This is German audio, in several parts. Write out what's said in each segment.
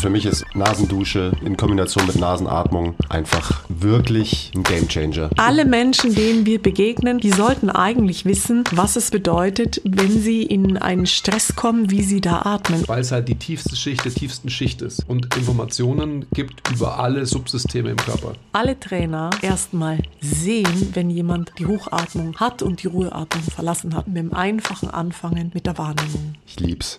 Für mich ist Nasendusche in Kombination mit Nasenatmung einfach wirklich ein Gamechanger. Alle Menschen, denen wir begegnen, die sollten eigentlich wissen, was es bedeutet, wenn sie in einen Stress kommen, wie sie da atmen. Weil es halt die tiefste Schicht der tiefsten Schicht ist und Informationen gibt über alle Subsysteme im Körper. Alle Trainer erstmal sehen, wenn jemand die Hochatmung hat und die Ruheatmung verlassen hat, mit dem einfachen Anfangen mit der Wahrnehmung. Ich lieb's.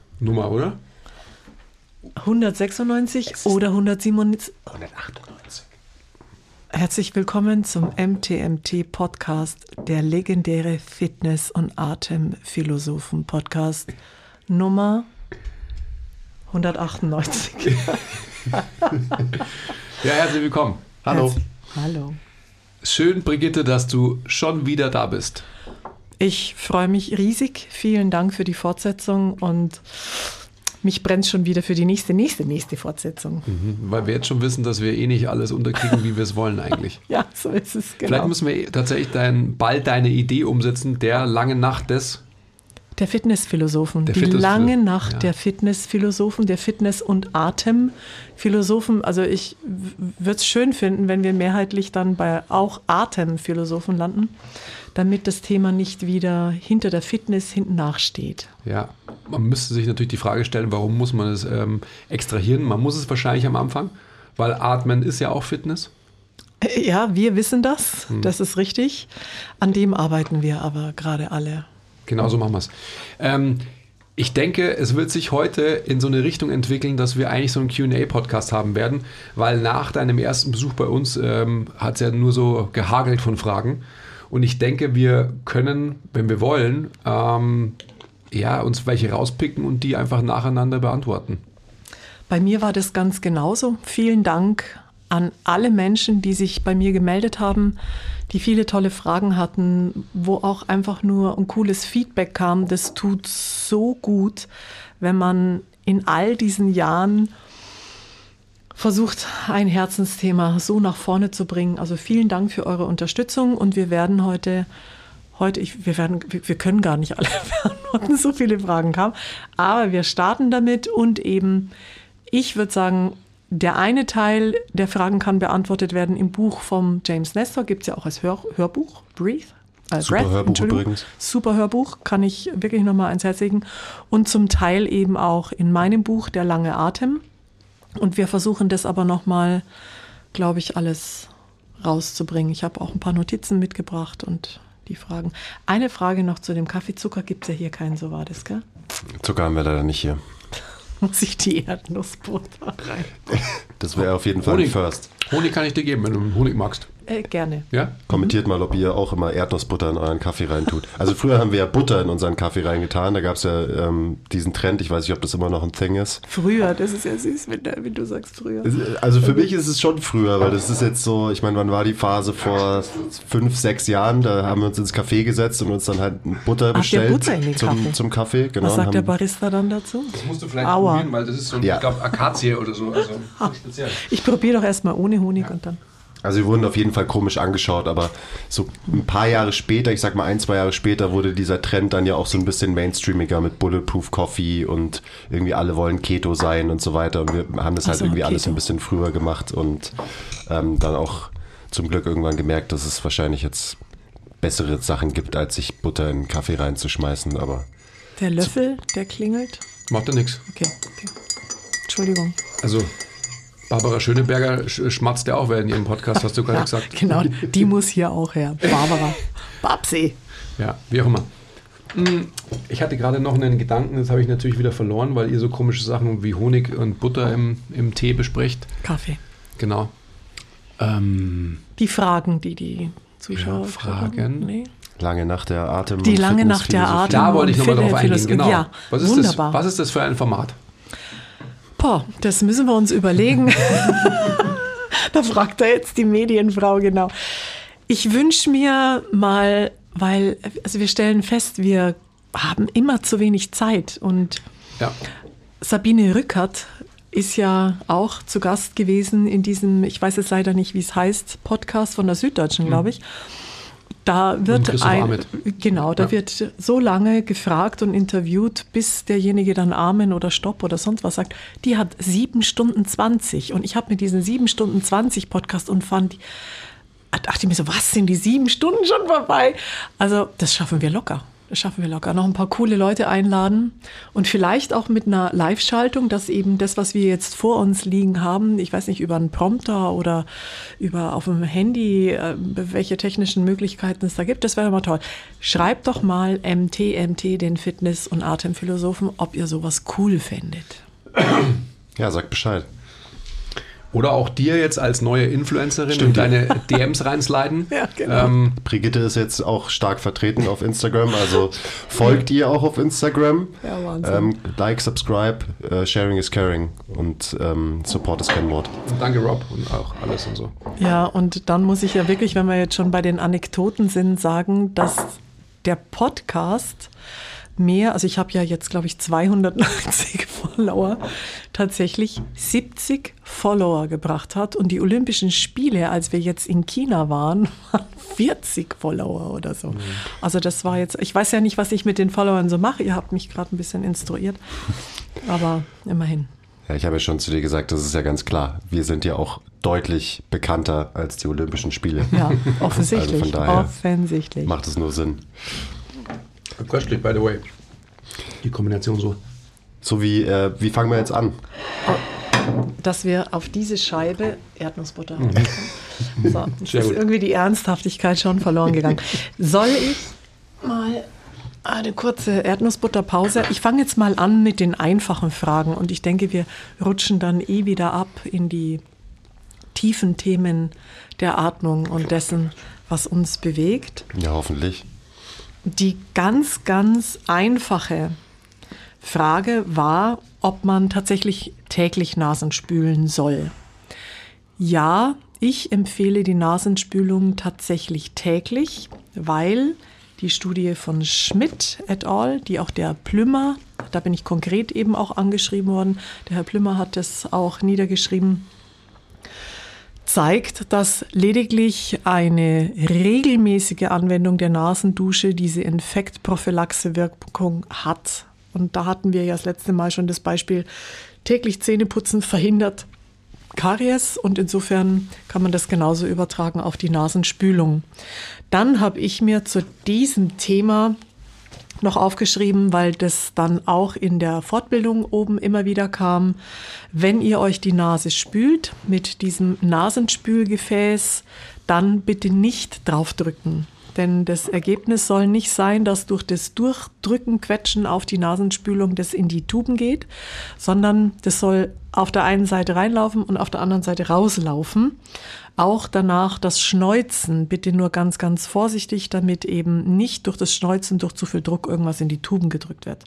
Folgenummer, oder? 196 oder 197. 198. Herzlich willkommen zum MTMT Podcast, der legendäre Fitness- und Atemphilosophen Podcast Nummer 198. Ja, herzlich willkommen. Hallo. Herz- Hallo. Schön, Brigitte, dass du schon wieder da bist. Ich freue mich riesig. Vielen Dank für die Fortsetzung und mich brennt schon wieder für die nächste, nächste, nächste Fortsetzung. Weil wir jetzt schon wissen, dass wir eh nicht alles unterkriegen, wie wir es wollen eigentlich. Ja, so ist es genau. Vielleicht müssen wir tatsächlich dein, bald deine Idee umsetzen, der lange Nacht des. Der Fitnessphilosophen, Der die Fitnessphilo- lange Nacht ja. der Fitnessphilosophen, der Fitness- und Atemphilosophen. Also ich würde es schön finden, wenn wir mehrheitlich dann bei auch Atemphilosophen landen, damit das Thema nicht wieder hinter der Fitness hinten nachsteht. Ja, man müsste sich natürlich die Frage stellen, warum muss man es ähm, extrahieren? Man muss es wahrscheinlich am Anfang, weil Atmen ist ja auch Fitness. Äh, Ja, wir wissen das, Hm. das ist richtig. An dem arbeiten wir aber gerade alle. Genauso machen wir es. Ähm, ich denke, es wird sich heute in so eine Richtung entwickeln, dass wir eigentlich so einen QA-Podcast haben werden, weil nach deinem ersten Besuch bei uns ähm, hat es ja nur so gehagelt von Fragen. Und ich denke, wir können, wenn wir wollen, ähm, ja, uns welche rauspicken und die einfach nacheinander beantworten. Bei mir war das ganz genauso. Vielen Dank an alle Menschen, die sich bei mir gemeldet haben, die viele tolle Fragen hatten, wo auch einfach nur ein cooles Feedback kam. Das tut so gut, wenn man in all diesen Jahren versucht, ein Herzensthema so nach vorne zu bringen. Also vielen Dank für eure Unterstützung und wir werden heute heute, ich, wir, werden, wir, können gar nicht alle beantworten, so viele Fragen kamen, aber wir starten damit und eben, ich würde sagen, der eine Teil der Fragen kann beantwortet werden im Buch vom James Nestor, gibt es ja auch als Hör, Hörbuch, Breathe. Äh, Super Hörbuch Entschuldigung. übrigens. Super Hörbuch, kann ich wirklich nochmal ans Herz legen. Und zum Teil eben auch in meinem Buch Der lange Atem. Und wir versuchen das aber nochmal, glaube ich, alles rauszubringen. Ich habe auch ein paar Notizen mitgebracht und die Fragen. Eine Frage noch zu dem Kaffeezucker. Gibt es ja hier keinen, so war das, gell? Zucker haben wir leider nicht hier. Muss ich die Erdnussbutter rein? Das wäre auf jeden Fall ein Honig. First. Honig kann ich dir geben, wenn du Honig magst. Äh, gerne. Ja? Kommentiert mal, ob ihr auch immer Erdnussbutter in euren Kaffee reintut. Also früher haben wir ja Butter in unseren Kaffee reingetan. Da gab es ja ähm, diesen Trend. Ich weiß nicht, ob das immer noch ein Thing ist. Früher, das ist ja süß, wenn, wenn du sagst früher. Also für mich ist es schon früher, weil das ist jetzt so, ich meine, wann war die Phase vor fünf, sechs Jahren? Da haben wir uns ins Café gesetzt und uns dann halt Butter Ach, bestellt Butter in den zum, Kaffee. zum Kaffee. Genau, Was sagt der Barista dann dazu? Das musst du vielleicht Aua. probieren, weil das ist so, ein, Ja. ich glaube, Akazie oder so. Also speziell. Ich probiere doch erstmal ohne Honig und dann. Also wir wurden auf jeden Fall komisch angeschaut, aber so ein paar Jahre später, ich sag mal ein, zwei Jahre später, wurde dieser Trend dann ja auch so ein bisschen mainstreamiger mit Bulletproof Coffee und irgendwie alle wollen Keto sein und so weiter. Und wir haben das halt so, irgendwie alles Keto. ein bisschen früher gemacht und ähm, dann auch zum Glück irgendwann gemerkt, dass es wahrscheinlich jetzt bessere Sachen gibt, als sich Butter in Kaffee reinzuschmeißen. Aber Der Löffel, der klingelt. Macht ja nichts. Okay, okay. Entschuldigung. Also, Barbara Schöneberger sch schmatzt ja auch während ihrem Podcast, hast du gerade gesagt. Genau, die muss hier auch her. Barbara. Babsi. Ja, wie auch immer. Ich hatte gerade noch einen Gedanken, das habe ich natürlich wieder verloren, weil ihr so komische Sachen wie Honig und Butter im, im Tee besprecht. Kaffee. Genau. Ähm, Die Fragen, die die Zuschauer Ja, Fragen. Nee. Lange nach der Atem. Die lange Nacht der. Atem. da wollte ich nochmal drauf eingehen. Genau. Ja, was, ist wunderbar. Das, was ist das für ein Format? Boah, das müssen wir uns überlegen. da fragt er jetzt die Medienfrau genau. Ich wünsche mir mal, weil also wir stellen fest, wir haben immer zu wenig Zeit und Ja. Sabine Rückert ist ja auch zu Gast gewesen in diesem, ich weiß jetzt leider nicht, wie es heißt, Podcast von der Süddeutschen, glaube ich. Da wird ein, genau, da Ja. wird so lange gefragt und interviewt, bis derjenige dann Amen oder Stopp oder sonst was sagt. Die hat sieben Stunden 20 und ich habe mit diesen sieben Stunden 20 Podcast und fand, dachte ich mir so, was sind die sieben Stunden schon vorbei? Also das schaffen wir locker. Das schaffen wir locker. Noch ein paar coole Leute einladen und vielleicht auch mit einer Live-Schaltung, dass eben das, was wir jetzt vor uns liegen haben, ich weiß nicht, über einen Prompter oder über auf dem Handy, äh, welche technischen Möglichkeiten es da gibt, das wäre mal toll. Schreibt doch mal MTMT, den Fitness- und Atemphilosophen, ob ihr sowas cool fändet. Ja, sag Bescheid. Oder auch dir jetzt als neue Influencerin in deine DMs reinsliden. Ja, genau. ähm, Brigitte ist jetzt auch stark vertreten auf Instagram, also folgt ihr auch auf Instagram. Ja, Wahnsinn. Ähm, like, subscribe, äh, sharing is caring und ähm, support ist kein Wort. danke Rob und auch alles und so. Ja, und dann muss ich ja wirklich, wenn wir jetzt schon bei den Anekdoten sind, sagen, dass der Podcast mehr, also ich habe ja jetzt, glaube ich, 290 Follower, tatsächlich 70 Follower gebracht hat. Und die Olympischen Spiele, als wir jetzt in China waren, waren 40 Follower oder so. Also das war jetzt, ich weiß ja nicht, was ich mit den Followern so mache. Ihr habt mich gerade ein bisschen instruiert. Aber immerhin. Ja, ich habe ja schon zu dir gesagt, das ist ja ganz klar. Wir sind ja auch deutlich bekannter als die Olympischen Spiele. Ja, offensichtlich. Also von daher offensichtlich. Macht es nur Sinn. Köstlich, by the way. Die Kombination so. So wie, äh, wie fangen wir jetzt an? dass wir auf diese Scheibe Erdnussbutter haben. So, jetzt Mhm. Sehr ist gut. irgendwie die Ernsthaftigkeit schon verloren gegangen. Soll ich mal eine kurze Erdnussbutterpause? Ich fange jetzt mal an mit den einfachen Fragen und ich denke, wir rutschen dann eh wieder ab in die tiefen Themen der Atmung und dessen, was uns bewegt. Ja, hoffentlich. Die ganz, ganz einfache Frage war, ob man tatsächlich täglich Nasen spülen soll. Ja, ich empfehle die Nasenspülung tatsächlich täglich, weil die Studie von Schmidt et al., die auch der Plümmer, da bin ich konkret eben auch angeschrieben worden, der Herr Plümmer hat das auch niedergeschrieben, zeigt, dass lediglich eine regelmäßige Anwendung der Nasendusche diese Infektprophylaxe-Wirkung hat. Und da hatten wir ja das letzte Mal schon das Beispiel, täglich Zähneputzen verhindert Karies und insofern kann man das genauso übertragen auf die Nasenspülung. Dann habe ich mir zu diesem Thema noch aufgeschrieben, weil das dann auch in der Fortbildung oben immer wieder kam. Wenn ihr euch die Nase spült mit diesem Nasenspülgefäß, dann bitte nicht draufdrücken. Denn das Ergebnis soll nicht sein, dass durch das Durchdrücken, Quetschen auf die Nasenspülung das in die Tuben geht, sondern das soll auf der einen Seite reinlaufen und auf der anderen Seite rauslaufen. Auch danach das Schneuzen, bitte nur ganz, ganz vorsichtig, damit eben nicht durch das Schneuzen, durch zu viel Druck irgendwas in die Tuben gedrückt wird.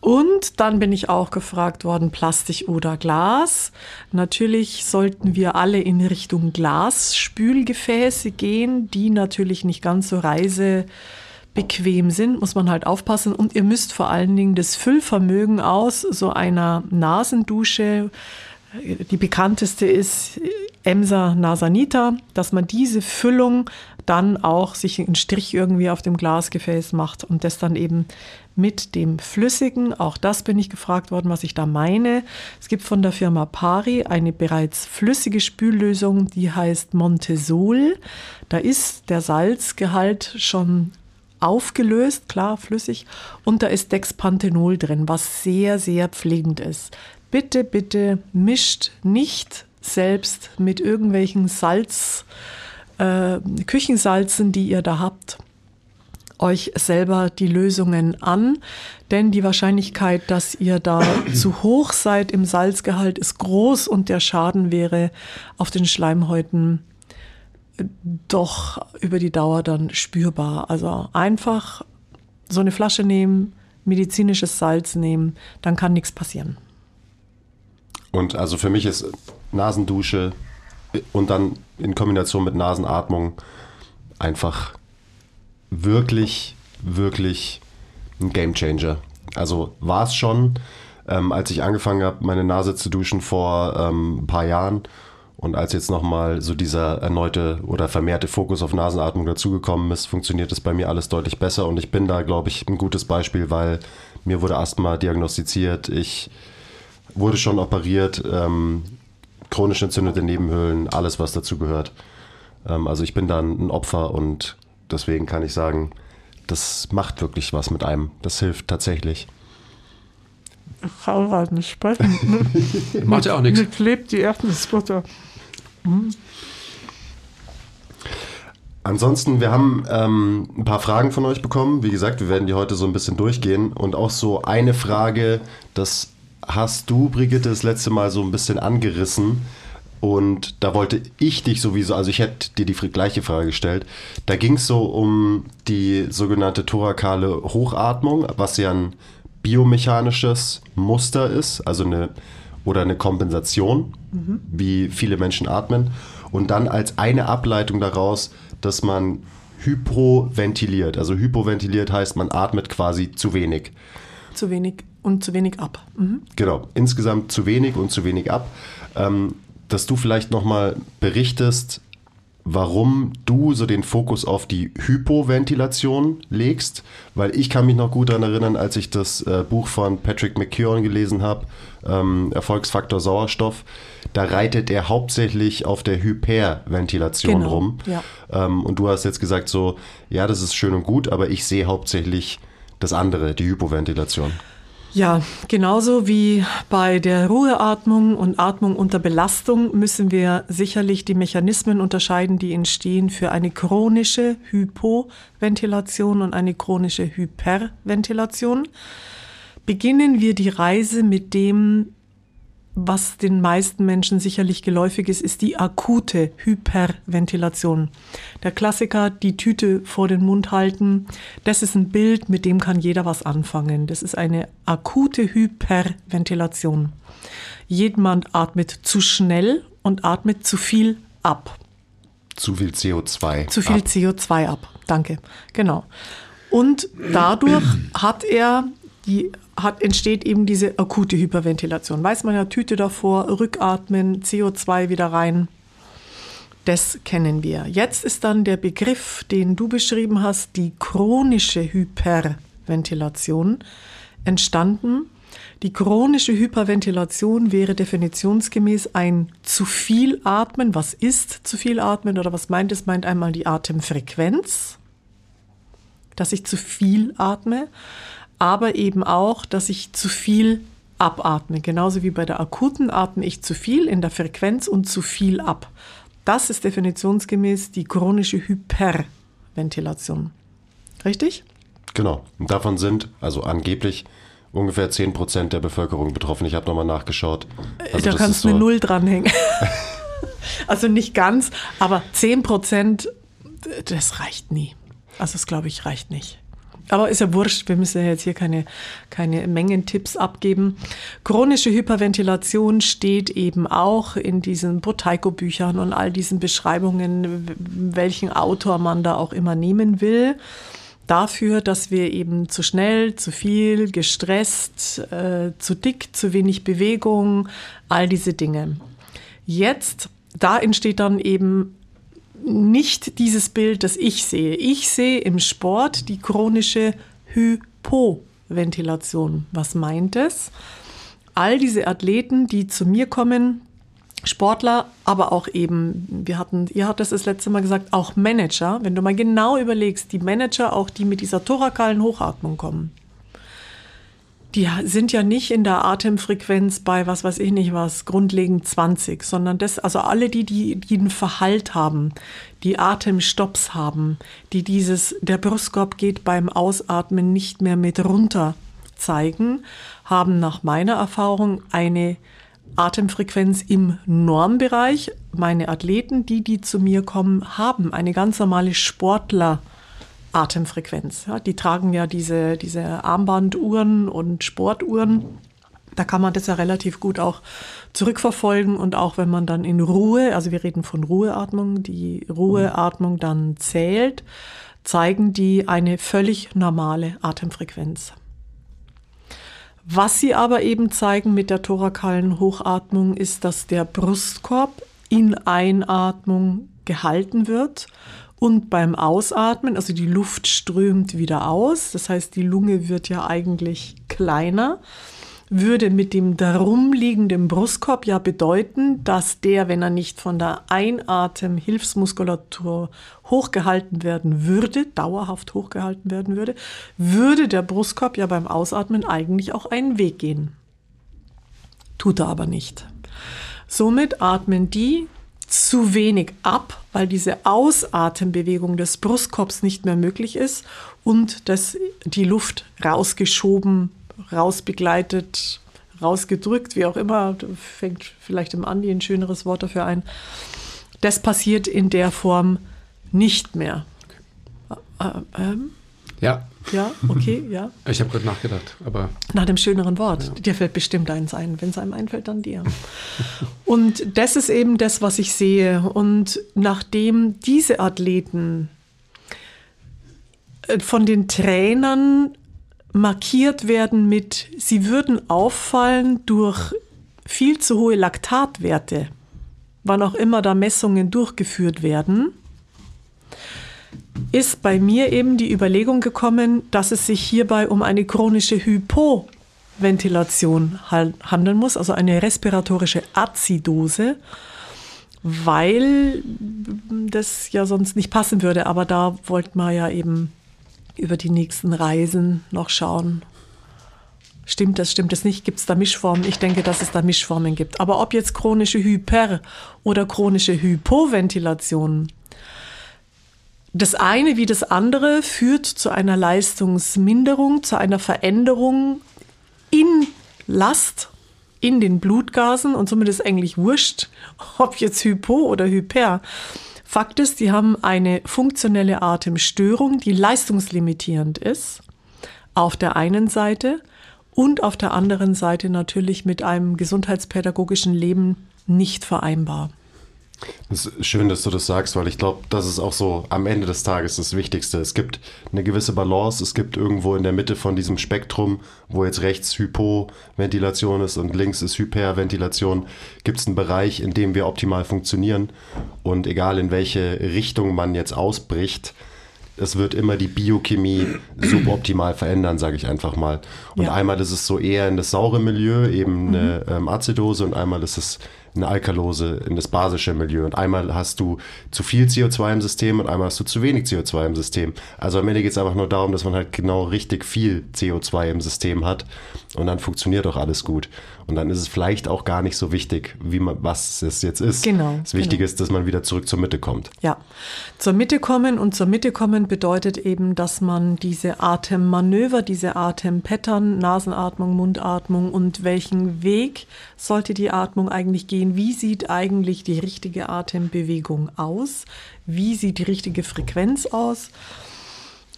Und dann bin ich auch gefragt worden, Plastik oder Glas. Natürlich sollten wir alle in Richtung Glasspülgefäße gehen, die natürlich nicht ganz so reisebequem sind, muss man halt aufpassen. Und ihr müsst vor allen Dingen das Füllvermögen aus so einer Nasendusche, die bekannteste ist Emsa Nasanita, dass man diese Füllung dann auch sich einen Strich irgendwie auf dem Glasgefäß macht und das dann eben mit dem Flüssigen, auch das bin ich gefragt worden, was ich da meine. Es gibt von der Firma Pari eine bereits flüssige Spüllösung, die heißt Montesol. Da ist der Salzgehalt schon aufgelöst, klar, flüssig, und da ist Dexpanthenol drin, was sehr, sehr pflegend ist. Bitte, bitte mischt nicht selbst mit irgendwelchen Salz, äh, Küchensalzen, die ihr da habt. Euch selber die Lösungen an, denn die Wahrscheinlichkeit, dass ihr da zu hoch seid im Salzgehalt ist groß und der Schaden wäre auf den Schleimhäuten doch über die Dauer dann spürbar. Also einfach so eine Flasche nehmen, medizinisches Salz nehmen, dann kann nichts passieren. Und also für mich ist Nasendusche und dann in Kombination mit Nasenatmung einfach wirklich, wirklich ein Gamechanger. Also war es schon, ähm, als ich angefangen habe, meine Nase zu duschen vor ähm, ein paar Jahren und als jetzt nochmal so dieser erneute oder vermehrte Fokus auf Nasenatmung dazugekommen ist, funktioniert es bei mir alles deutlich besser und ich bin da, glaube ich, ein gutes Beispiel, weil mir wurde Asthma diagnostiziert, ich wurde schon operiert, ähm, chronisch entzündete Nebenhöhlen, alles, was dazu gehört. Ähm, also ich bin dann ein Opfer und deswegen kann ich sagen, das macht wirklich was mit einem. Das hilft tatsächlich. Ich kann halt nicht sprechen. Macht ja auch nichts. Mir klebt die Erdnussbutter. Ansonsten, wir haben ähm, ein paar Fragen von euch bekommen. Wie gesagt, wir werden die heute so ein bisschen durchgehen. Und auch so eine Frage, das hast du, Brigitte, das letzte Mal so ein bisschen angerissen. Und da wollte ich dich sowieso, also ich hätte dir die gleiche Frage gestellt. Da ging es so um die sogenannte thorakale Hochatmung, was ja ein biomechanisches Muster ist, also eine oder eine Kompensation, wie viele Menschen atmen. Und dann als eine Ableitung daraus, dass man hypoventiliert. Also hypoventiliert heißt, man atmet quasi zu wenig. Zu wenig und zu wenig ab. Mhm. Genau, insgesamt zu wenig und zu wenig ab. Ähm, dass du vielleicht nochmal berichtest, warum du so den Fokus auf die Hypoventilation legst, weil ich kann mich noch gut daran erinnern, als ich das äh, Buch von Patrick McKeown gelesen habe, ähm, Erfolgsfaktor Sauerstoff, da reitet er hauptsächlich auf der Hyperventilation Genau, rum. ja. Ähm, und du hast jetzt gesagt so, ja, das ist schön und gut, aber ich sehe hauptsächlich das andere, die Hypoventilation. Ja, genauso wie bei der Ruheatmung und Atmung unter Belastung müssen wir sicherlich die Mechanismen unterscheiden, die entstehen für eine chronische Hypoventilation und eine chronische Hyperventilation. Beginnen wir die Reise mit dem, was den meisten Menschen sicherlich geläufig ist, ist die akute Hyperventilation. Der Klassiker, die Tüte vor den Mund halten, das ist ein Bild, mit dem kann jeder was anfangen. Das ist eine akute Hyperventilation. Jemand atmet zu schnell und atmet zu viel ab. Zu viel CO2. Zu viel ab. CO2 ab. Danke. Genau. Und dadurch hat er die hat, entsteht eben diese akute Hyperventilation. Weiß man ja, Tüte davor, rückatmen, CO2 wieder rein. Das kennen wir. Jetzt ist dann der Begriff, den du beschrieben hast, die chronische Hyperventilation entstanden. Die chronische Hyperventilation wäre definitionsgemäß ein zu viel Atmen. Was ist zu viel Atmen oder was meint es? Meint einmal die Atemfrequenz, dass ich zu viel atme, aber eben auch, dass ich zu viel abatme. Genauso wie bei der akuten atme ich zu viel in der Frequenz und zu viel ab. Das ist definitionsgemäß die chronische Hyperventilation. Richtig? Genau. Und davon sind, also angeblich, ungefähr 10% der Bevölkerung betroffen. Ich habe nochmal nachgeschaut. Also da kannst du eine so- Null dranhängen. also nicht ganz, aber 10 Prozent, das reicht nie. Also das glaube ich reicht nicht. Aber ist ja wurscht, wir müssen ja jetzt hier keine, keine Mengentipps abgeben. Chronische Hyperventilation steht eben auch in diesen Botaiko-Büchern und all diesen Beschreibungen, welchen Autor man da auch immer nehmen will dafür, dass wir eben zu schnell, zu viel, gestresst, äh, zu dick, zu wenig Bewegung, all diese Dinge. Jetzt, da entsteht dann eben nicht dieses Bild, das ich sehe. Ich sehe im Sport die chronische Hypoventilation. Was meint es? All diese Athleten, die zu mir kommen, Sportler, aber auch eben, wir hatten, ihr hattet es das letzte Mal gesagt, auch Manager. Wenn du mal genau überlegst, die Manager, auch die mit dieser thorakalen Hochatmung kommen, die sind ja nicht in der Atemfrequenz bei was weiß ich nicht was, grundlegend 20, sondern das, also alle die, die, die einen Verhalt haben, die Atemstopps haben, die dieses, der Brustkorb geht beim Ausatmen nicht mehr mit runter zeigen, haben nach meiner Erfahrung eine Atemfrequenz im Normbereich. Meine Athleten, die, die zu mir kommen, haben eine ganz normale Sportler- Atemfrequenz. Ja, die tragen ja diese, diese Armbanduhren und Sportuhren. Da kann man das ja relativ gut auch zurückverfolgen und auch wenn man dann in Ruhe, also wir reden von Ruheatmung, die Ruheatmung dann zählt, zeigen die eine völlig normale Atemfrequenz. Was sie aber eben zeigen mit der thorakalen Hochatmung ist, dass der Brustkorb in Einatmung gehalten wird und beim Ausatmen, also die Luft strömt wieder aus, das heißt, die Lunge wird ja eigentlich kleiner, würde mit dem darum liegenden Brustkorb ja bedeuten, dass der, wenn er nicht von der Einatem-Hilfsmuskulatur hochgehalten werden würde, dauerhaft hochgehalten werden würde, würde der Brustkorb ja beim Ausatmen eigentlich auch einen Weg gehen. Tut er aber nicht. Somit atmen die zu wenig ab, weil diese Ausatembewegung des Brustkorbs nicht mehr möglich ist und dass die Luft rausgeschoben, rausbegleitet, rausgedrückt, wie auch immer, fängt vielleicht im Andi ein schöneres Wort dafür ein. Das passiert in der Form nicht mehr. Okay. Äh, ähm, ja. Ja, okay, ja. Ich habe gerade nachgedacht, aber. Nach dem schöneren Wort. Ja. Dir fällt bestimmt eins ein. Wenn es einem einfällt, dann dir. und das ist eben das, was ich sehe. Und nachdem diese Athleten äh, von den Trainern markiert werden mit, sie würden auffallen durch viel zu hohe Laktatwerte, wann auch immer da Messungen durchgeführt werden, ist bei mir eben die Überlegung gekommen, dass es sich hierbei um eine chronische Hypoventilation handeln muss, also eine respiratorische Azidose, weil das ja sonst nicht passen würde. Aber da wollten wir ja eben über die nächsten Reisen noch schauen. Stimmt das, stimmt das nicht? Gibt es da Mischformen? Ich denke, dass es da Mischformen gibt. Aber ob jetzt chronische Hyper- oder chronische Hypoventilation das eine wie das andere führt zu einer Leistungsminderung, zu einer Veränderung in Last, in den Blutgasen und somit ist eigentlich wurscht, ob jetzt Hypo oder Hyper. Fakt ist, die haben eine funktionelle Atemstörung, die leistungslimitierend ist, auf der einen Seite und auf der anderen Seite natürlich mit einem gesundheitspädagogischen Leben nicht vereinbar. Es ist schön, dass du das sagst, weil ich glaube, das ist auch so am Ende des Tages das Wichtigste. Es gibt eine gewisse Balance, es gibt irgendwo in der Mitte von diesem Spektrum, wo jetzt rechts Hypoventilation ist und links ist Hyperventilation, gibt es einen Bereich, in dem wir optimal funktionieren. Und egal in welche Richtung man jetzt ausbricht, es wird immer die Biochemie suboptimal verändern, sage ich einfach mal. Und ja. einmal ist es so eher in das saure Milieu, eben eine mhm. ähm, Azidose, und einmal ist es eine Alkalose in das basische Milieu. Und einmal hast du zu viel CO2 im System und einmal hast du zu wenig CO2 im System. Also am Ende geht es einfach nur darum, dass man halt genau richtig viel CO2 im System hat und dann funktioniert auch alles gut. Und dann ist es vielleicht auch gar nicht so wichtig, wie man, was es jetzt ist. Genau. Das Wichtige genau. ist, dass man wieder zurück zur Mitte kommt. Ja, zur Mitte kommen und zur Mitte kommen bedeutet eben, dass man diese Atemmanöver, diese Atempattern, Nasenatmung, Mundatmung und welchen Weg sollte die Atmung eigentlich gehen? Wie sieht eigentlich die richtige Atembewegung aus? Wie sieht die richtige Frequenz aus?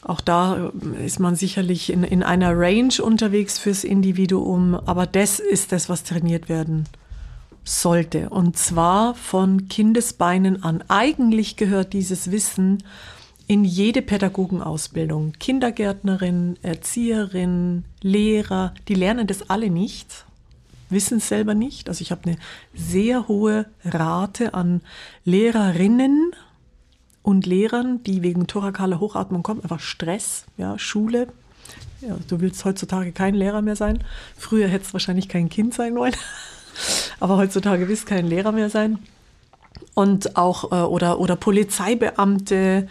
Auch da äh, ist man sicherlich in, in einer Range unterwegs fürs Individuum, aber das ist das, was trainiert werden sollte. Und zwar von Kindesbeinen an. Eigentlich gehört dieses Wissen in jede Pädagogenausbildung. Kindergärtnerin, Erzieherin, Lehrer, die lernen das alle nicht, wissen es selber nicht. Also ich habe eine sehr hohe Rate an Lehrerinnen und Lehrern, die wegen thorakaler Hochatmung kommen, einfach Stress, ja, Schule. Ja, du willst heutzutage kein Lehrer mehr sein. Früher hättest du wahrscheinlich kein Kind sein wollen, aber heutzutage willst du kein Lehrer mehr sein. Und auch, äh, oder, oder Polizeibeamte,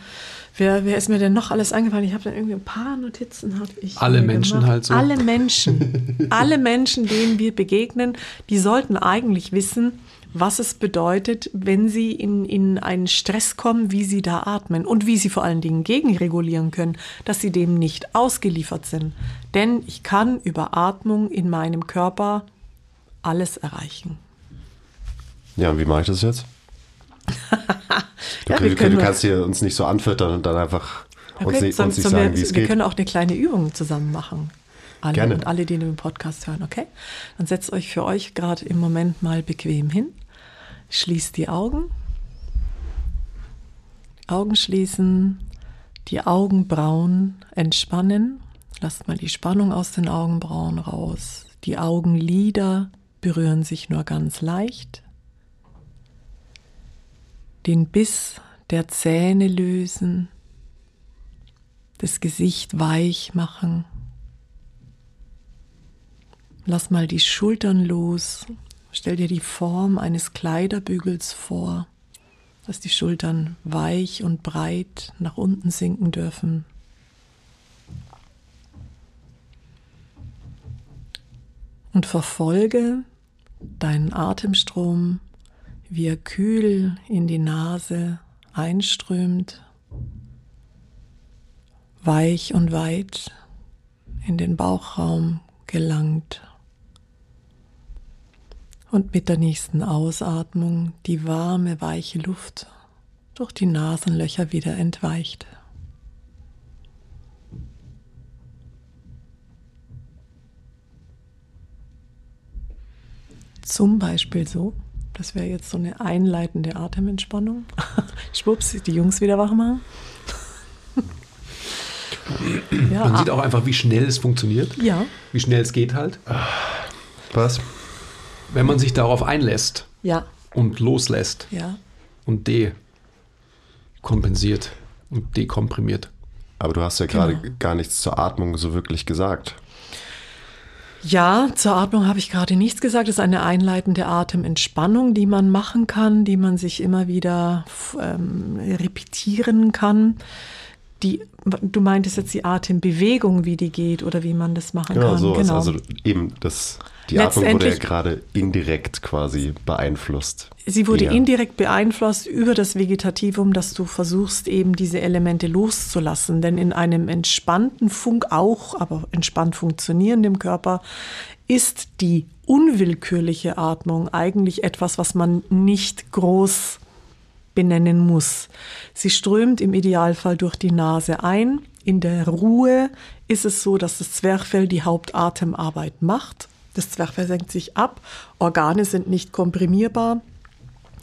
Wer, wer ist mir denn noch alles eingefallen? Ich habe dann irgendwie ein paar Notizen. Hab ich Alle Menschen gemacht. halt so. Alle Menschen. alle Menschen, denen wir begegnen, die sollten eigentlich wissen, was es bedeutet, wenn sie in, in einen Stress kommen, wie sie da atmen und wie sie vor allen Dingen gegenregulieren können, dass sie dem nicht ausgeliefert sind. Denn ich kann über Atmung in meinem Körper alles erreichen. Ja, und wie mache ich das jetzt? Du, Ja, wir du, du kannst hier uns nicht so anfüttern und dann einfach uns nicht, uns nicht sagen, wir, wie es wir geht. können auch eine kleine Übung zusammen machen. Alle Gerne. und alle, die den Podcast hören, okay? Dann setzt euch für euch gerade im Moment mal bequem hin. Schließt die Augen. Augen schließen, die Augenbrauen entspannen. Lasst mal die Spannung aus den Augenbrauen raus. Die Augenlider berühren sich nur ganz leicht. Den Biss der Zähne lösen das Gesicht weich machen. Lass mal die Schultern los. Stell dir die Form eines Kleiderbügels vor, dass die Schultern weich und breit nach unten sinken dürfen. Und verfolge deinen Atemstrom, wie er kühl in die Nase einströmt weich und weit in den Bauchraum gelangt. Und mit der nächsten Ausatmung die warme, weiche Luft durch die Nasenlöcher wieder entweicht. Zum Beispiel so, das wäre jetzt so eine einleitende Atementspannung. Schwupps, die Jungs wieder wach machen. ja, Man sieht auch einfach, wie schnell es funktioniert. ja, Wie schnell es geht halt. Was? Wenn man sich darauf einlässt ja, und loslässt ja. und dekompensiert und dekomprimiert. Aber du hast ja gerade Genau. gar nichts zur Atmung so wirklich gesagt. Ja, zur Atmung habe ich gerade nichts gesagt. Das ist eine einleitende Atementspannung, die man machen kann, die man sich immer wieder ähm, repetieren kann. Die, du meintest jetzt die Atembewegung, wie die geht oder wie man das machen Genau, kann. sowas. genau. Also eben, das, die Atmung wurde ja gerade indirekt quasi beeinflusst. Sie wurde Ja. indirekt beeinflusst über das Vegetativum, dass du versuchst, eben diese Elemente loszulassen. Denn in einem entspannten Funk auch, aber entspannt funktionierendem Körper, ist die unwillkürliche Atmung eigentlich etwas, was man nicht groß benennen muss. Sie strömt im Idealfall durch die Nase ein. In der Ruhe ist es so, dass das Zwerchfell die Hauptatemarbeit macht. Das Zwerchfell senkt sich ab, Organe sind nicht komprimierbar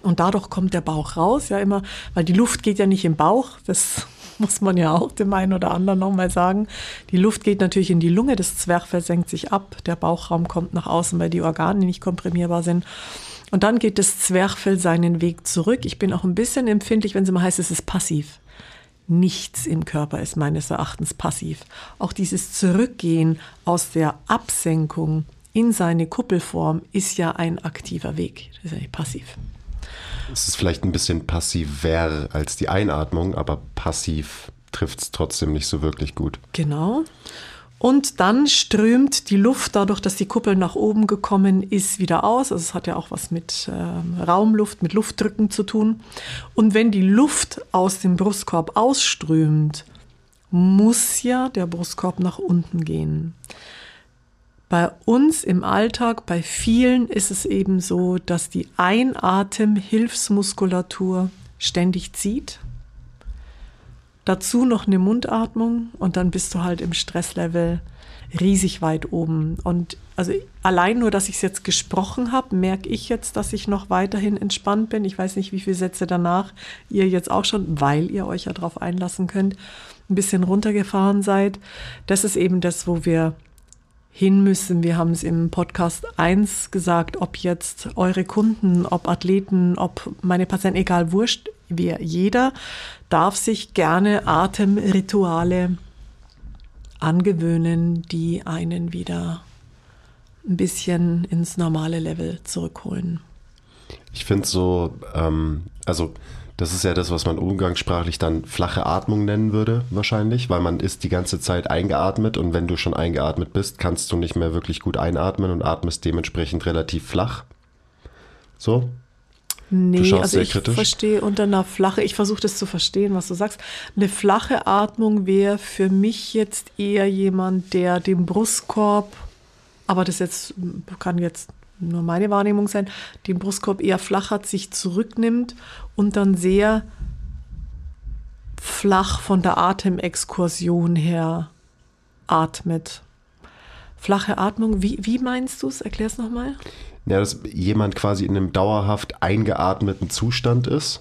und dadurch kommt der Bauch raus, ja immer, weil die Luft geht ja nicht im Bauch, das muss man ja auch dem einen oder anderen nochmal sagen. Die Luft geht natürlich in die Lunge, das Zwerchfell senkt sich ab, der Bauchraum kommt nach außen, weil die Organe nicht komprimierbar sind. Und dann geht das Zwerchfell seinen Weg zurück. Ich bin auch ein bisschen empfindlich, wenn es immer heißt, es ist passiv. Nichts im Körper ist meines Erachtens passiv. Auch dieses Zurückgehen aus der Absenkung in seine Kuppelform ist ja ein aktiver Weg. Das ist ja nicht passiv. Es ist vielleicht ein bisschen passiver als die Einatmung, aber passiv trifft es trotzdem nicht so wirklich gut. Genau. Und dann strömt die Luft, dadurch, dass die Kuppel nach oben gekommen ist, wieder aus. Also es hat ja auch was mit ähm, Raumluft, mit Luftdrücken zu tun. Und wenn die Luft aus dem Brustkorb ausströmt, muss ja der Brustkorb nach unten gehen. Bei uns im Alltag, bei vielen ist es eben so, dass die Einatemhilfsmuskulatur ständig zieht. Dazu noch eine Mundatmung und dann bist du halt im Stresslevel riesig weit oben. Und also allein nur, dass ich es jetzt gesprochen habe, merke ich jetzt, dass ich noch weiterhin entspannt bin. Ich weiß nicht, wie viele Sätze danach ihr jetzt auch schon, weil ihr euch ja darauf einlassen könnt, ein bisschen runtergefahren seid. Das ist eben das, wo wir hin müssen. Wir haben es im Podcast 1 gesagt, ob jetzt eure Kunden, ob Athleten, ob meine Patienten, egal wurscht, wer, jeder darf sich gerne Atemrituale angewöhnen, die einen wieder ein bisschen ins normale Level zurückholen. Ich finde so, ähm, also Das ist ja das, was man umgangssprachlich dann flache Atmung nennen würde, wahrscheinlich, weil man ist die ganze Zeit eingeatmet und wenn du schon eingeatmet bist, kannst du nicht mehr wirklich gut einatmen und atmest dementsprechend relativ flach. So? Nee, also ich verstehe unter einer flache, ich versuche das zu verstehen, was du sagst. Eine flache Atmung wäre für mich jetzt eher jemand, der den Brustkorb, aber das jetzt kann jetzt nur meine Wahrnehmung sein, den Brustkorb eher flach hat, sich zurücknimmt und dann sehr flach von der Atemexkursion her atmet. Flache Atmung, wie, wie meinst du es? Erklär es nochmal. Ja, dass jemand quasi in einem dauerhaft eingeatmeten Zustand ist.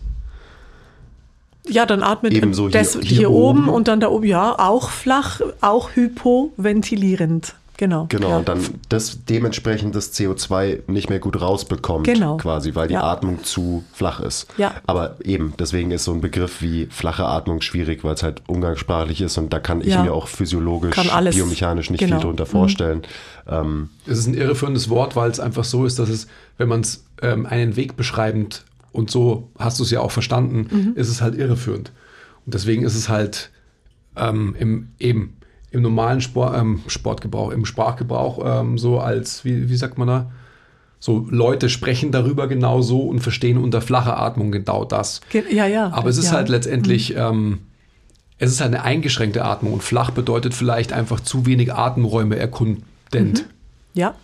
Ja, dann atmet Ebenso hier- das hier hier, oben oben. und dann da oben, ja, auch flach, auch hypoventilierend. Genau. Genau, ja. und dann das dementsprechend das CO2 nicht mehr gut rausbekommt, Genau. quasi, weil die Ja. Atmung zu flach ist. Ja. Aber eben, deswegen ist so ein Begriff wie flache Atmung schwierig, weil es halt umgangssprachlich ist und da kann ich Ja. mir auch physiologisch, biomechanisch nicht Genau. viel drunter vorstellen. Ähm, Es ist ein irreführendes Wort, weil es einfach so ist, dass es, wenn man es ähm, einen Weg beschreibend und so hast du es ja auch verstanden, Mhm. ist es halt irreführend. Und deswegen ist es halt ähm, im, eben im normalen Sport, ähm, Sportgebrauch, im Sprachgebrauch ähm, so als, wie, wie sagt man da? So Leute sprechen darüber genau so und verstehen unter flacher Atmung genau das. Ja, ja. Aber es ist ja. Mhm. halt letztendlich, ähm, es ist halt eine eingeschränkte Atmung und flach bedeutet vielleicht einfach zu wenig Atemräume erkundend. Ja.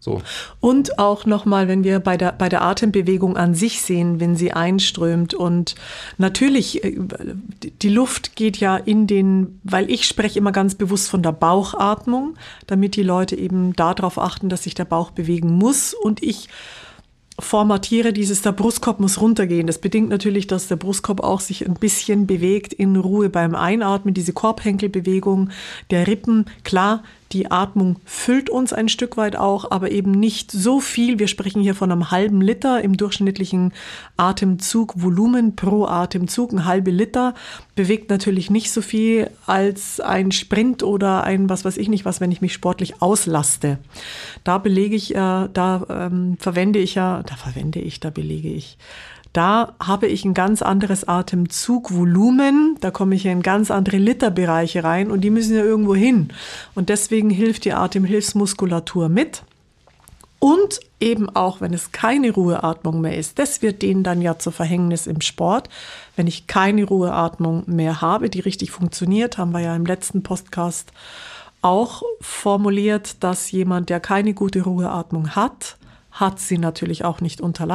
So. Und auch nochmal, wenn wir bei der, bei der Atembewegung an sich sehen, wenn sie einströmt. Und natürlich, äh, die Luft geht ja in den, weil ich spreche immer ganz bewusst von der Bauchatmung, damit die Leute eben darauf achten, dass sich der Bauch bewegen muss. Und ich formatiere dieses, der Brustkorb muss runtergehen. Das bedingt natürlich, dass der Brustkorb auch sich ein bisschen bewegt in Ruhe beim Einatmen, diese Korbhenkelbewegung der Rippen. Klar, die Atmung füllt uns ein Stück weit auch, aber eben nicht so viel. Wir sprechen hier von einem halben Liter im durchschnittlichen Atemzugvolumen pro Atemzug. Ein halbe Liter bewegt natürlich nicht so viel als ein Sprint oder ein, was weiß ich nicht was, wenn ich mich sportlich auslaste. Da belege ich, äh, da ähm, verwende ich ja, da verwende ich, da belege ich. Da habe ich ein ganz anderes Atemzugvolumen, da komme ich in ganz andere Literbereiche rein und die müssen ja irgendwo hin. Und deswegen hilft die Atemhilfsmuskulatur mit. Und eben auch, wenn es keine Ruheatmung mehr ist. Das wird denen dann ja zu Verhängnis im Sport. Wenn ich keine Ruheatmung mehr habe, die richtig funktioniert, haben wir ja im letzten Podcast auch formuliert, dass jemand, der keine gute Ruheatmung hat, hat sie natürlich auch nicht unter.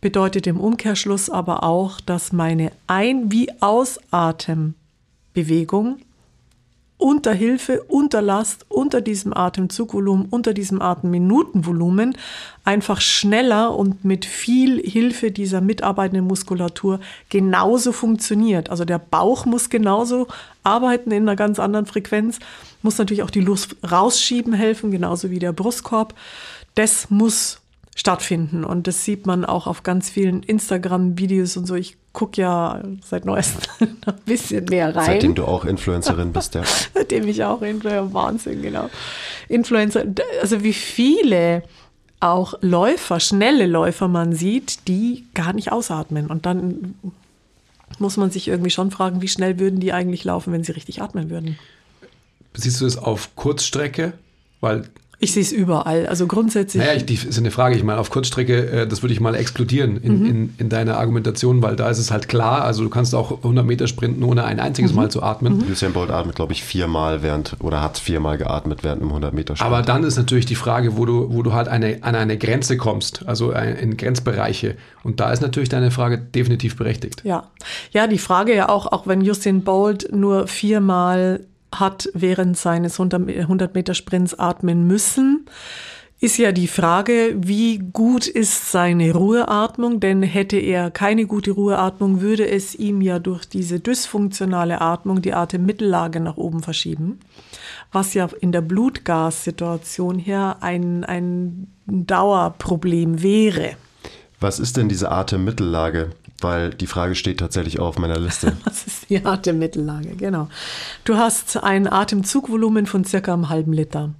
Bedeutet im Umkehrschluss aber auch, dass meine Ein- wie Ausatembewegung unter Hilfe, unter Last, unter diesem Atemzugvolumen, unter diesem Atemminutenvolumen einfach schneller und mit viel Hilfe dieser mitarbeitenden Muskulatur genauso funktioniert. Also der Bauch muss genauso arbeiten in einer ganz anderen Frequenz, muss natürlich auch die Luft rausschieben helfen, genauso wie der Brustkorb. Das muss stattfinden. Und das sieht man auch auf ganz vielen Instagram-Videos und so. Ich gucke ja seit neuestem ein bisschen mehr rein. seitdem du auch Influencerin bist, ja. Seitdem ich auch Influencer, Wahnsinn, genau. Influencer, also wie viele auch Läufer, schnelle Läufer man sieht, die gar nicht ausatmen. Und dann muss man sich irgendwie schon fragen, wie schnell würden die eigentlich laufen, wenn sie richtig atmen würden. Siehst du das auf Kurzstrecke? Weil, Ich sehe es überall. Also grundsätzlich. naja, ich, die ist eine Frage. Ich meine, auf Kurzstrecke, äh, das würde ich mal explodieren in, in, in deiner Argumentation, weil da ist es halt klar. Also, du kannst auch 100 Meter sprinten, ohne ein einziges Mal zu atmen. Usain Bolt atmet, glaube ich, viermal während, oder hat viermal geatmet während einem 100 Meter Sprint. Aber dann ist natürlich die Frage, wo du, wo du halt eine, an eine Grenze kommst, also ein- in Grenzbereiche. Und da ist natürlich deine Frage definitiv berechtigt. Ja. ja, die Frage ja auch, auch wenn Usain Bolt nur viermal hat während seines 100 Meter Sprints atmen müssen, ist ja die Frage, wie gut ist seine Ruheatmung? Denn hätte er keine gute Ruheatmung, würde es ihm ja durch diese dysfunktionale Atmung die Atemmmittellage nach oben verschieben, was ja in der Blutgassituation her ein, ein Dauerproblem wäre. Was ist denn diese Atemmittellage? Weil die Frage steht tatsächlich auch auf meiner Liste. Das ist die Atemmittellage, genau. Du hast ein Atemzugvolumen von circa einem halben Liter.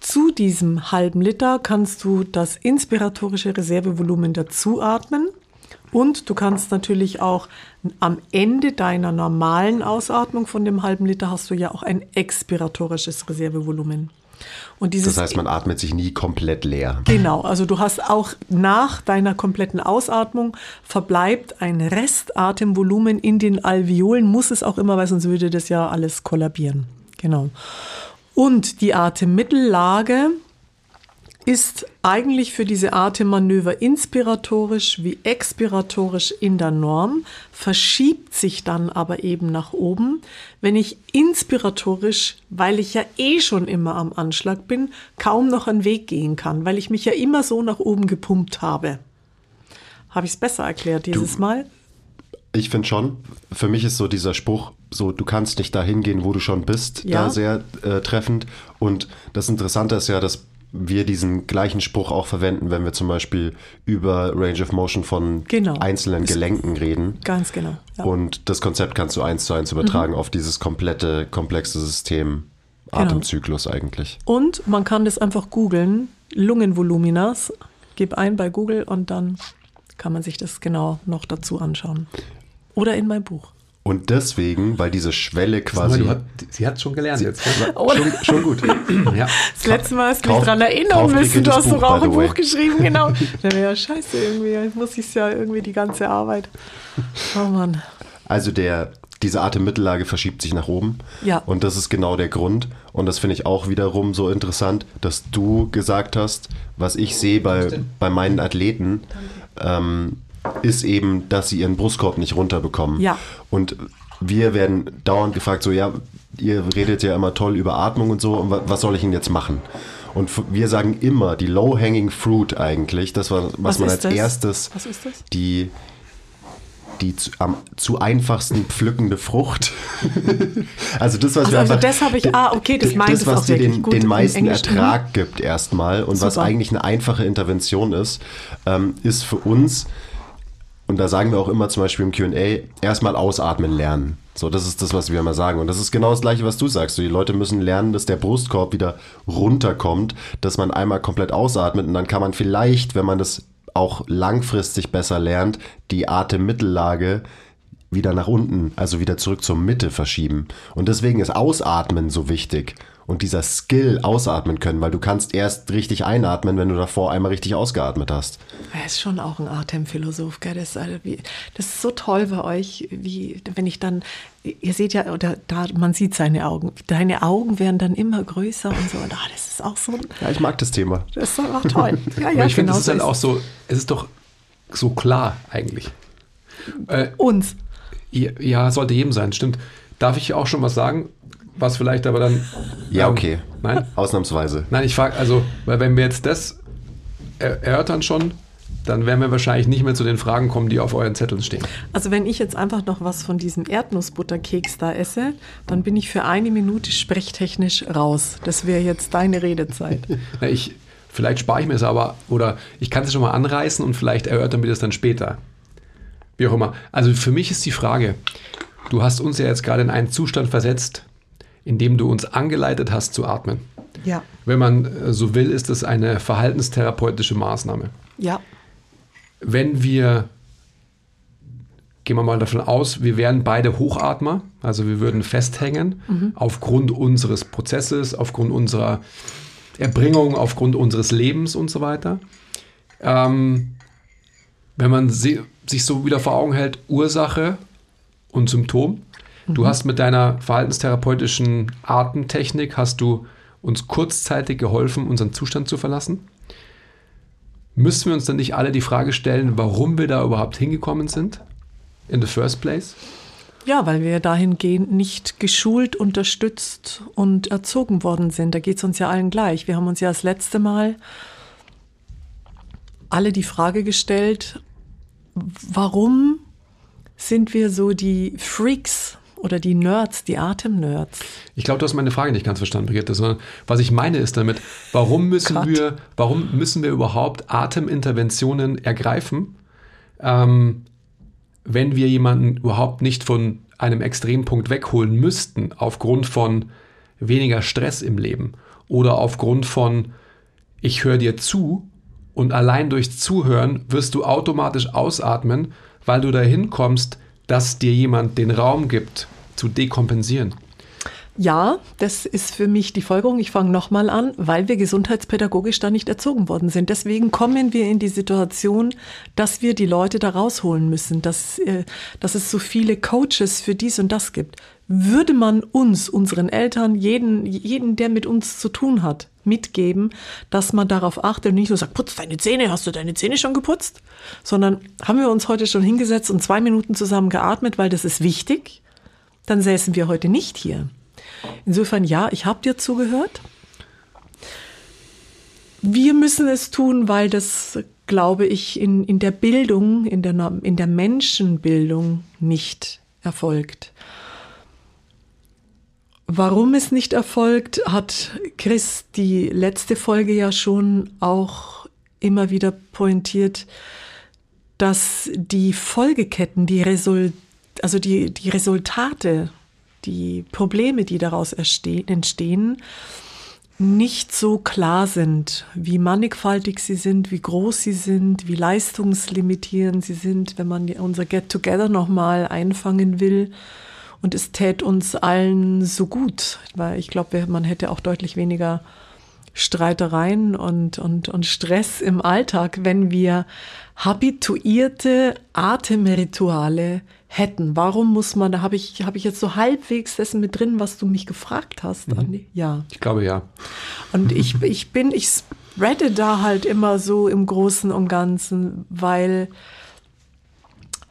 Zu diesem halben Liter kannst du das inspiratorische Reservevolumen dazu atmen Und du kannst natürlich auch am Ende deiner normalen Ausatmung von dem halben Liter hast du ja auch ein expiratorisches Reservevolumen. Und dieses, das heißt, man atmet sich nie komplett leer. Genau, also du hast auch nach deiner kompletten Ausatmung verbleibt ein Restatemvolumen in den Alveolen, muss es auch immer, weil sonst würde das ja alles kollabieren. Genau. Und die Atemmittellage ist eigentlich für diese Atemmanöver inspiratorisch wie expiratorisch in der Norm, verschiebt sich dann aber eben nach oben, wenn ich inspiratorisch, weil ich ja eh schon immer am Anschlag bin, kaum noch einen Weg gehen kann, weil ich mich ja immer so nach oben gepumpt habe. Habe ich es besser erklärt dieses du, Mal? Ich finde schon. Für mich ist so dieser Spruch, so du kannst nicht dahin gehen, wo du schon bist, ja. da sehr äh, treffend. Und das Interessante ist ja, dass wir diesen gleichen Spruch auch verwenden, wenn wir zum Beispiel über Range of Motion von genau. einzelnen Gelenken reden. Ganz genau. Ja. Und das Konzept kannst du eins zu eins übertragen mhm. auf dieses komplette, komplexe System, genau. Atemzyklus eigentlich. Und man kann das einfach googeln, Lungenvoluminas, gib ein bei Google und dann kann man sich das genau noch dazu anschauen. Oder in mein Buch. Und deswegen, weil diese Schwelle quasi. Mal, hat, sie hat schon gelernt sie, jetzt. Schon, schon, gut. ja. Das letzte Mal hast du mich daran erinnern müssen, du hast doch auch ein Buch geschrieben, genau. ja, scheiße, irgendwie muss ich es ja irgendwie die ganze Arbeit. Oh Mann. Also der, diese Atemmittellage verschiebt sich nach oben. Ja. Und das ist genau der Grund. Und das finde ich auch wiederum so interessant, dass du gesagt hast, was ich sehe bei, bei meinen Athleten. Ähm, ist eben, dass sie ihren Brustkorb nicht runterbekommen. Ja. Und wir werden dauernd gefragt, so, ja, ihr redet ja immer toll über Atmung und so, und was soll ich denn jetzt machen? Und wir sagen immer, die Low-Hanging Fruit eigentlich, das war, was, was man als das? erstes, was ist das? die die zu, am zu einfachsten pflückende Frucht. also das, was also, wir also einfach, das habe ich, ah, okay, das meint das, was dir den, den meisten mhm. Ertrag gibt erstmal und Super. was eigentlich eine einfache Intervention ist, ähm, ist für uns und da sagen wir auch immer zum Beispiel im QA, erstmal ausatmen lernen. So, das ist das, was wir immer sagen. Und das ist genau das Gleiche, was du sagst. So, die Leute müssen lernen, dass der Brustkorb wieder runterkommt, dass man einmal komplett ausatmet und dann kann man vielleicht, wenn man das auch langfristig besser lernt, die Atemmittellage wieder nach unten, also wieder zurück zur Mitte verschieben. Und deswegen ist Ausatmen so wichtig und dieser Skill ausatmen können, weil du kannst erst richtig einatmen, wenn du davor einmal richtig ausgeatmet hast. Er ist schon auch ein Atemphilosoph, gell? Das ist, also wie, das ist so toll bei euch, wie wenn ich dann, ihr seht ja, oder da, man sieht seine Augen, deine Augen werden dann immer größer und so. Und ah, das ist auch so. Ja, ich mag das Thema. Das ist auch toll. Ja, ja, ich finde, es ist halt auch so, es ist doch so klar eigentlich. Äh, Uns. Ja, sollte jedem sein, stimmt. Darf ich auch schon was sagen? was vielleicht aber dann. Ja, ähm, okay. Nein? Ausnahmsweise. Nein, ich frage, also, weil wenn wir jetzt das erörtern schon, dann werden wir wahrscheinlich nicht mehr zu den Fragen kommen, die auf euren Zetteln stehen. Also wenn ich jetzt einfach noch was von diesem Erdnussbutterkeks da esse, dann bin ich für eine Minute sprechtechnisch raus. Das wäre jetzt deine Redezeit. Na, ich, vielleicht spare ich mir es aber, oder ich kann es schon mal anreißen und vielleicht erörtern wir das dann später. Wie auch immer. Also für mich ist die Frage, du hast uns ja jetzt gerade in einen Zustand versetzt, indem du uns angeleitet hast zu atmen. Ja. Wenn man äh, so will, ist das eine verhaltenstherapeutische Maßnahme. Ja. Wenn wir, gehen wir mal davon aus, wir wären beide Hochatmer, also wir würden festhängen mhm. aufgrund unseres Prozesses, aufgrund unserer Erbringung, aufgrund unseres Lebens und so weiter. Ähm, wenn man sich so wieder vor Augen hält, Ursache und Symptom, Du mhm. hast mit deiner verhaltenstherapeutischen Atemtechnik hast du uns kurzzeitig geholfen, unseren Zustand zu verlassen. Müssen wir uns dann nicht alle die Frage stellen, warum wir da überhaupt hingekommen sind? In the first place? Ja, weil wir dahingehend nicht geschult, unterstützt und erzogen worden sind. Da geht es uns ja allen gleich. Wir haben uns ja das letzte Mal alle die Frage gestellt, warum sind wir so die Freaks oder die Nerds, die Atemnerds? Ich glaube, du hast meine Frage nicht ganz verstanden, Brigitte, sondern was ich meine ist damit, warum müssen wir, warum müssen wir überhaupt Ateminterventionen ergreifen, ähm, wenn wir jemanden überhaupt nicht von einem Extrempunkt wegholen müssten, aufgrund von weniger Stress im Leben oder aufgrund von, ich höre dir zu Und allein durch Zuhören wirst du automatisch ausatmen, weil du dahin kommst, dass dir jemand den Raum gibt, zu dekompensieren. Ja, das ist für mich die Folgerung. Ich fange nochmal an, weil wir gesundheitspädagogisch da nicht erzogen worden sind. Deswegen kommen wir in die Situation, dass wir die Leute da rausholen müssen, dass, äh, dass es so viele Coaches für dies und das gibt. Würde man uns, unseren Eltern, jeden, jeden, der mit uns zu tun hat, mitgeben, dass man darauf achtet und nicht nur sagt, putz deine Zähne, hast du deine Zähne schon geputzt? Sondern haben wir uns heute schon hingesetzt und zwei Minuten zusammen geatmet, weil das ist wichtig, dann säßen wir heute nicht hier. Insofern ja, ich habe dir zugehört. Wir müssen es tun, weil das, glaube ich, in, in der Bildung, in der, in der Menschenbildung nicht erfolgt. Warum es nicht erfolgt, hat Chris die letzte Folge ja schon auch immer wieder pointiert, dass die Folgeketten, die Result also die, die Resultate die Probleme, die daraus entstehen, nicht so klar sind, wie mannigfaltig sie sind, wie groß sie sind, wie leistungslimitierend sie sind, wenn man unser Get-Together nochmal einfangen will. Und es tät uns allen so gut, weil ich glaube, man hätte auch deutlich weniger Streitereien und, und, und Stress im Alltag, wenn wir habituierte Atemrituale hätten. Warum muss man, da habe ich, habe ich jetzt so halbwegs dessen mit drin, was du mich gefragt hast, mhm. Andi? Ja. Ich glaube ja. Und ich, ich bin, ich spreade da halt immer so im Großen und Ganzen, weil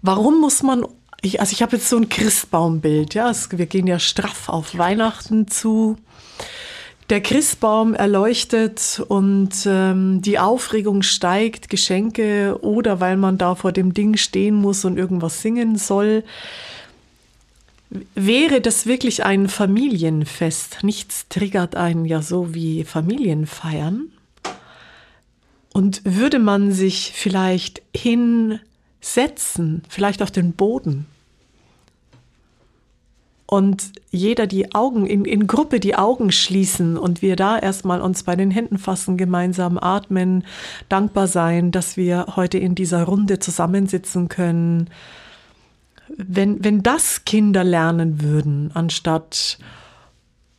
warum muss man ich, also ich habe jetzt so ein Christbaumbild, ja. Es, wir gehen ja straff auf Weihnachten zu der Christbaum erleuchtet und ähm, die Aufregung steigt, Geschenke oder weil man da vor dem Ding stehen muss und irgendwas singen soll. Wäre das wirklich ein Familienfest? Nichts triggert einen ja so wie Familienfeiern. Und würde man sich vielleicht hinsetzen, vielleicht auf den Boden und jeder die Augen, in, in Gruppe die Augen schließen und wir da erstmal uns bei den Händen fassen, gemeinsam atmen, dankbar sein, dass wir heute in dieser Runde zusammensitzen können. Wenn, wenn das Kinder lernen würden, anstatt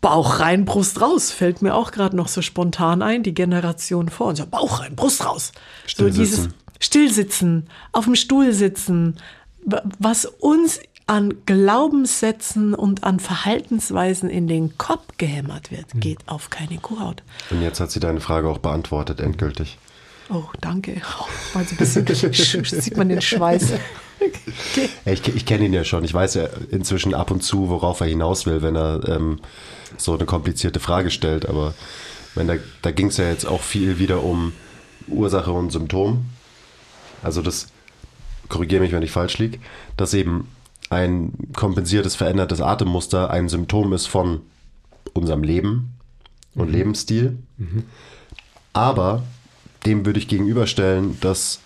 Bauch rein, Brust raus, fällt mir auch gerade noch so spontan ein, die Generation vor uns. Ja, Bauch rein, Brust raus. So dieses Stillsitzen, auf dem Stuhl sitzen, was uns an Glaubenssätzen und an Verhaltensweisen in den Kopf gehämmert wird, hm. geht auf keine Kuhhaut. Und jetzt hat sie deine Frage auch beantwortet, endgültig. Oh, danke. Oh, so ein bisschen sieht man den Schweiß. Okay. Ich, ich kenne ihn ja schon. Ich weiß ja inzwischen ab und zu, worauf er hinaus will, wenn er ähm, so eine komplizierte Frage stellt. Aber wenn da, da ging es ja jetzt auch viel wieder um Ursache und Symptom. Also das, korrigiere mich, wenn ich falsch liege, dass eben ein kompensiertes, verändertes Atemmuster ein Symptom ist von unserem Leben und mhm. Lebensstil. Mhm. Aber dem würde ich gegenüberstellen, dass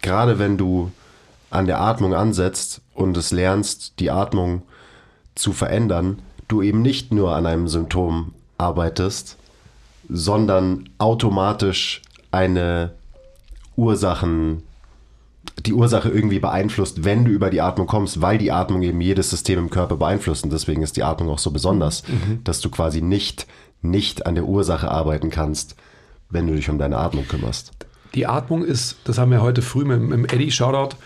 gerade wenn du an der Atmung ansetzt und es lernst, die Atmung zu verändern, du eben nicht nur an einem Symptom arbeitest, sondern automatisch eine Ursachen die Ursache irgendwie beeinflusst, wenn du über die Atmung kommst, weil die Atmung eben jedes System im Körper beeinflusst. Und deswegen ist die Atmung auch so besonders, mhm. dass du quasi nicht, nicht an der Ursache arbeiten kannst, wenn du dich um deine Atmung kümmerst. Die Atmung ist, das haben wir heute früh mit, mit dem Eddie Shoutout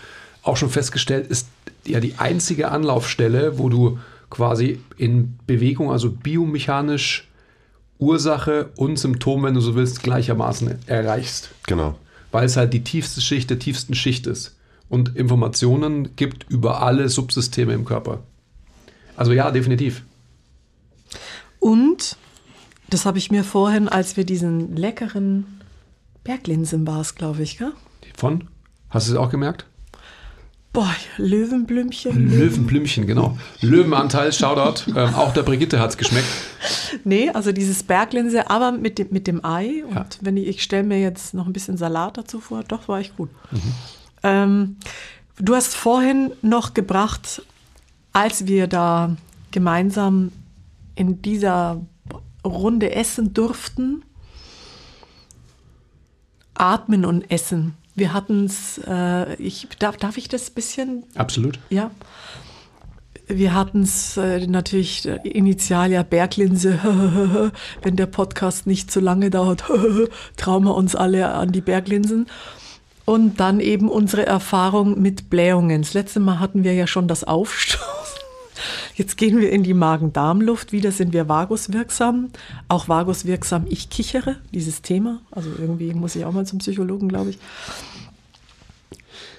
auch schon festgestellt, ist ja die einzige Anlaufstelle, wo du quasi in Bewegung, also biomechanisch Ursache und Symptom, wenn du so willst, gleichermaßen erreichst. Genau weil es halt die tiefste Schicht der tiefsten Schicht ist und Informationen gibt über alle Subsysteme im Körper. Also ja, definitiv. Und, das habe ich mir vorhin, als wir diesen leckeren Berglinsen war es, glaube ich, gell? Von? Hast du es auch gemerkt? Boah, Löwenblümchen. Löwenblümchen, genau. Löwenanteil, Shoutout. Ähm, auch der Brigitte hat es geschmeckt. Nee, also dieses Berglinse, aber mit dem, mit dem Ei. Und ja. wenn ich, ich stelle mir jetzt noch ein bisschen Salat dazu vor, doch, war ich gut. Mhm. Ähm, du hast vorhin noch gebracht, als wir da gemeinsam in dieser Runde essen durften, Atmen und Essen. Wir hatten es, äh, ich, darf, darf ich das bisschen? Absolut. Ja. Wir hatten es äh, natürlich äh, initial ja Berglinse, wenn der Podcast nicht zu lange dauert, trauen wir uns alle an die Berglinsen. Und dann eben unsere Erfahrung mit Blähungen. Das letzte Mal hatten wir ja schon das Aufstoßen. Jetzt gehen wir in die Magen-Darm-Luft. Wieder sind wir vaguswirksam. Auch vaguswirksam, ich kichere, dieses Thema. Also irgendwie muss ich auch mal zum Psychologen, glaube ich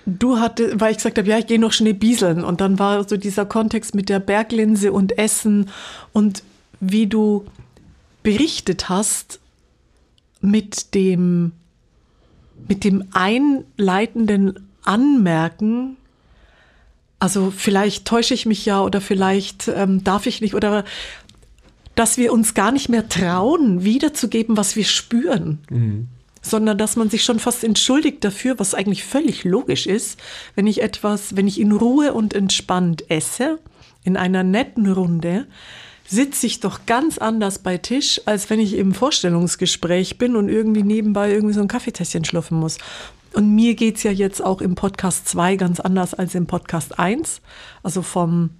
du hatte, weil ich gesagt habe, ja, ich gehe noch schnell bieseln. Und dann war so dieser Kontext mit der Berglinse und Essen und wie du berichtet hast mit dem, mit dem einleitenden Anmerken, also vielleicht täusche ich mich ja oder vielleicht ähm, darf ich nicht oder dass wir uns gar nicht mehr trauen, wiederzugeben, was wir spüren. Mhm sondern dass man sich schon fast entschuldigt dafür, was eigentlich völlig logisch ist, wenn ich etwas, wenn ich in Ruhe und entspannt esse, in einer netten Runde, sitze ich doch ganz anders bei Tisch, als wenn ich im Vorstellungsgespräch bin und irgendwie nebenbei irgendwie so ein Kaffeetässchen schluffen muss. Und mir geht's ja jetzt auch im Podcast 2 ganz anders als im Podcast 1. Also vom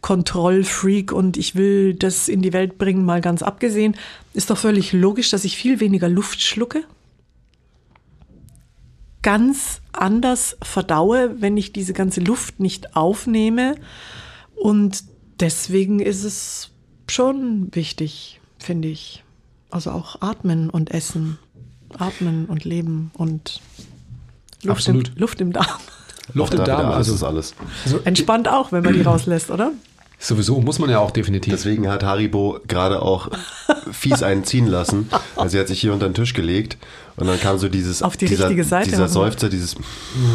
Kontrollfreak und ich will das in die Welt bringen, mal ganz abgesehen, ist doch völlig logisch, dass ich viel weniger Luft schlucke ganz anders verdaue, wenn ich diese ganze Luft nicht aufnehme. Und deswegen ist es schon wichtig, finde ich. Also auch atmen und essen. Atmen und leben und Luft, Absolut. Im, Luft im Darm. Luft im Darm, also ist alles. Also entspannt auch, wenn man die rauslässt, oder? Sowieso muss man ja auch definitiv. Deswegen hat Haribo gerade auch fies einen ziehen lassen. Also sie hat sich hier unter den Tisch gelegt und dann kam so dieses Auf die dieser, richtige Seite dieser Seufzer, dieses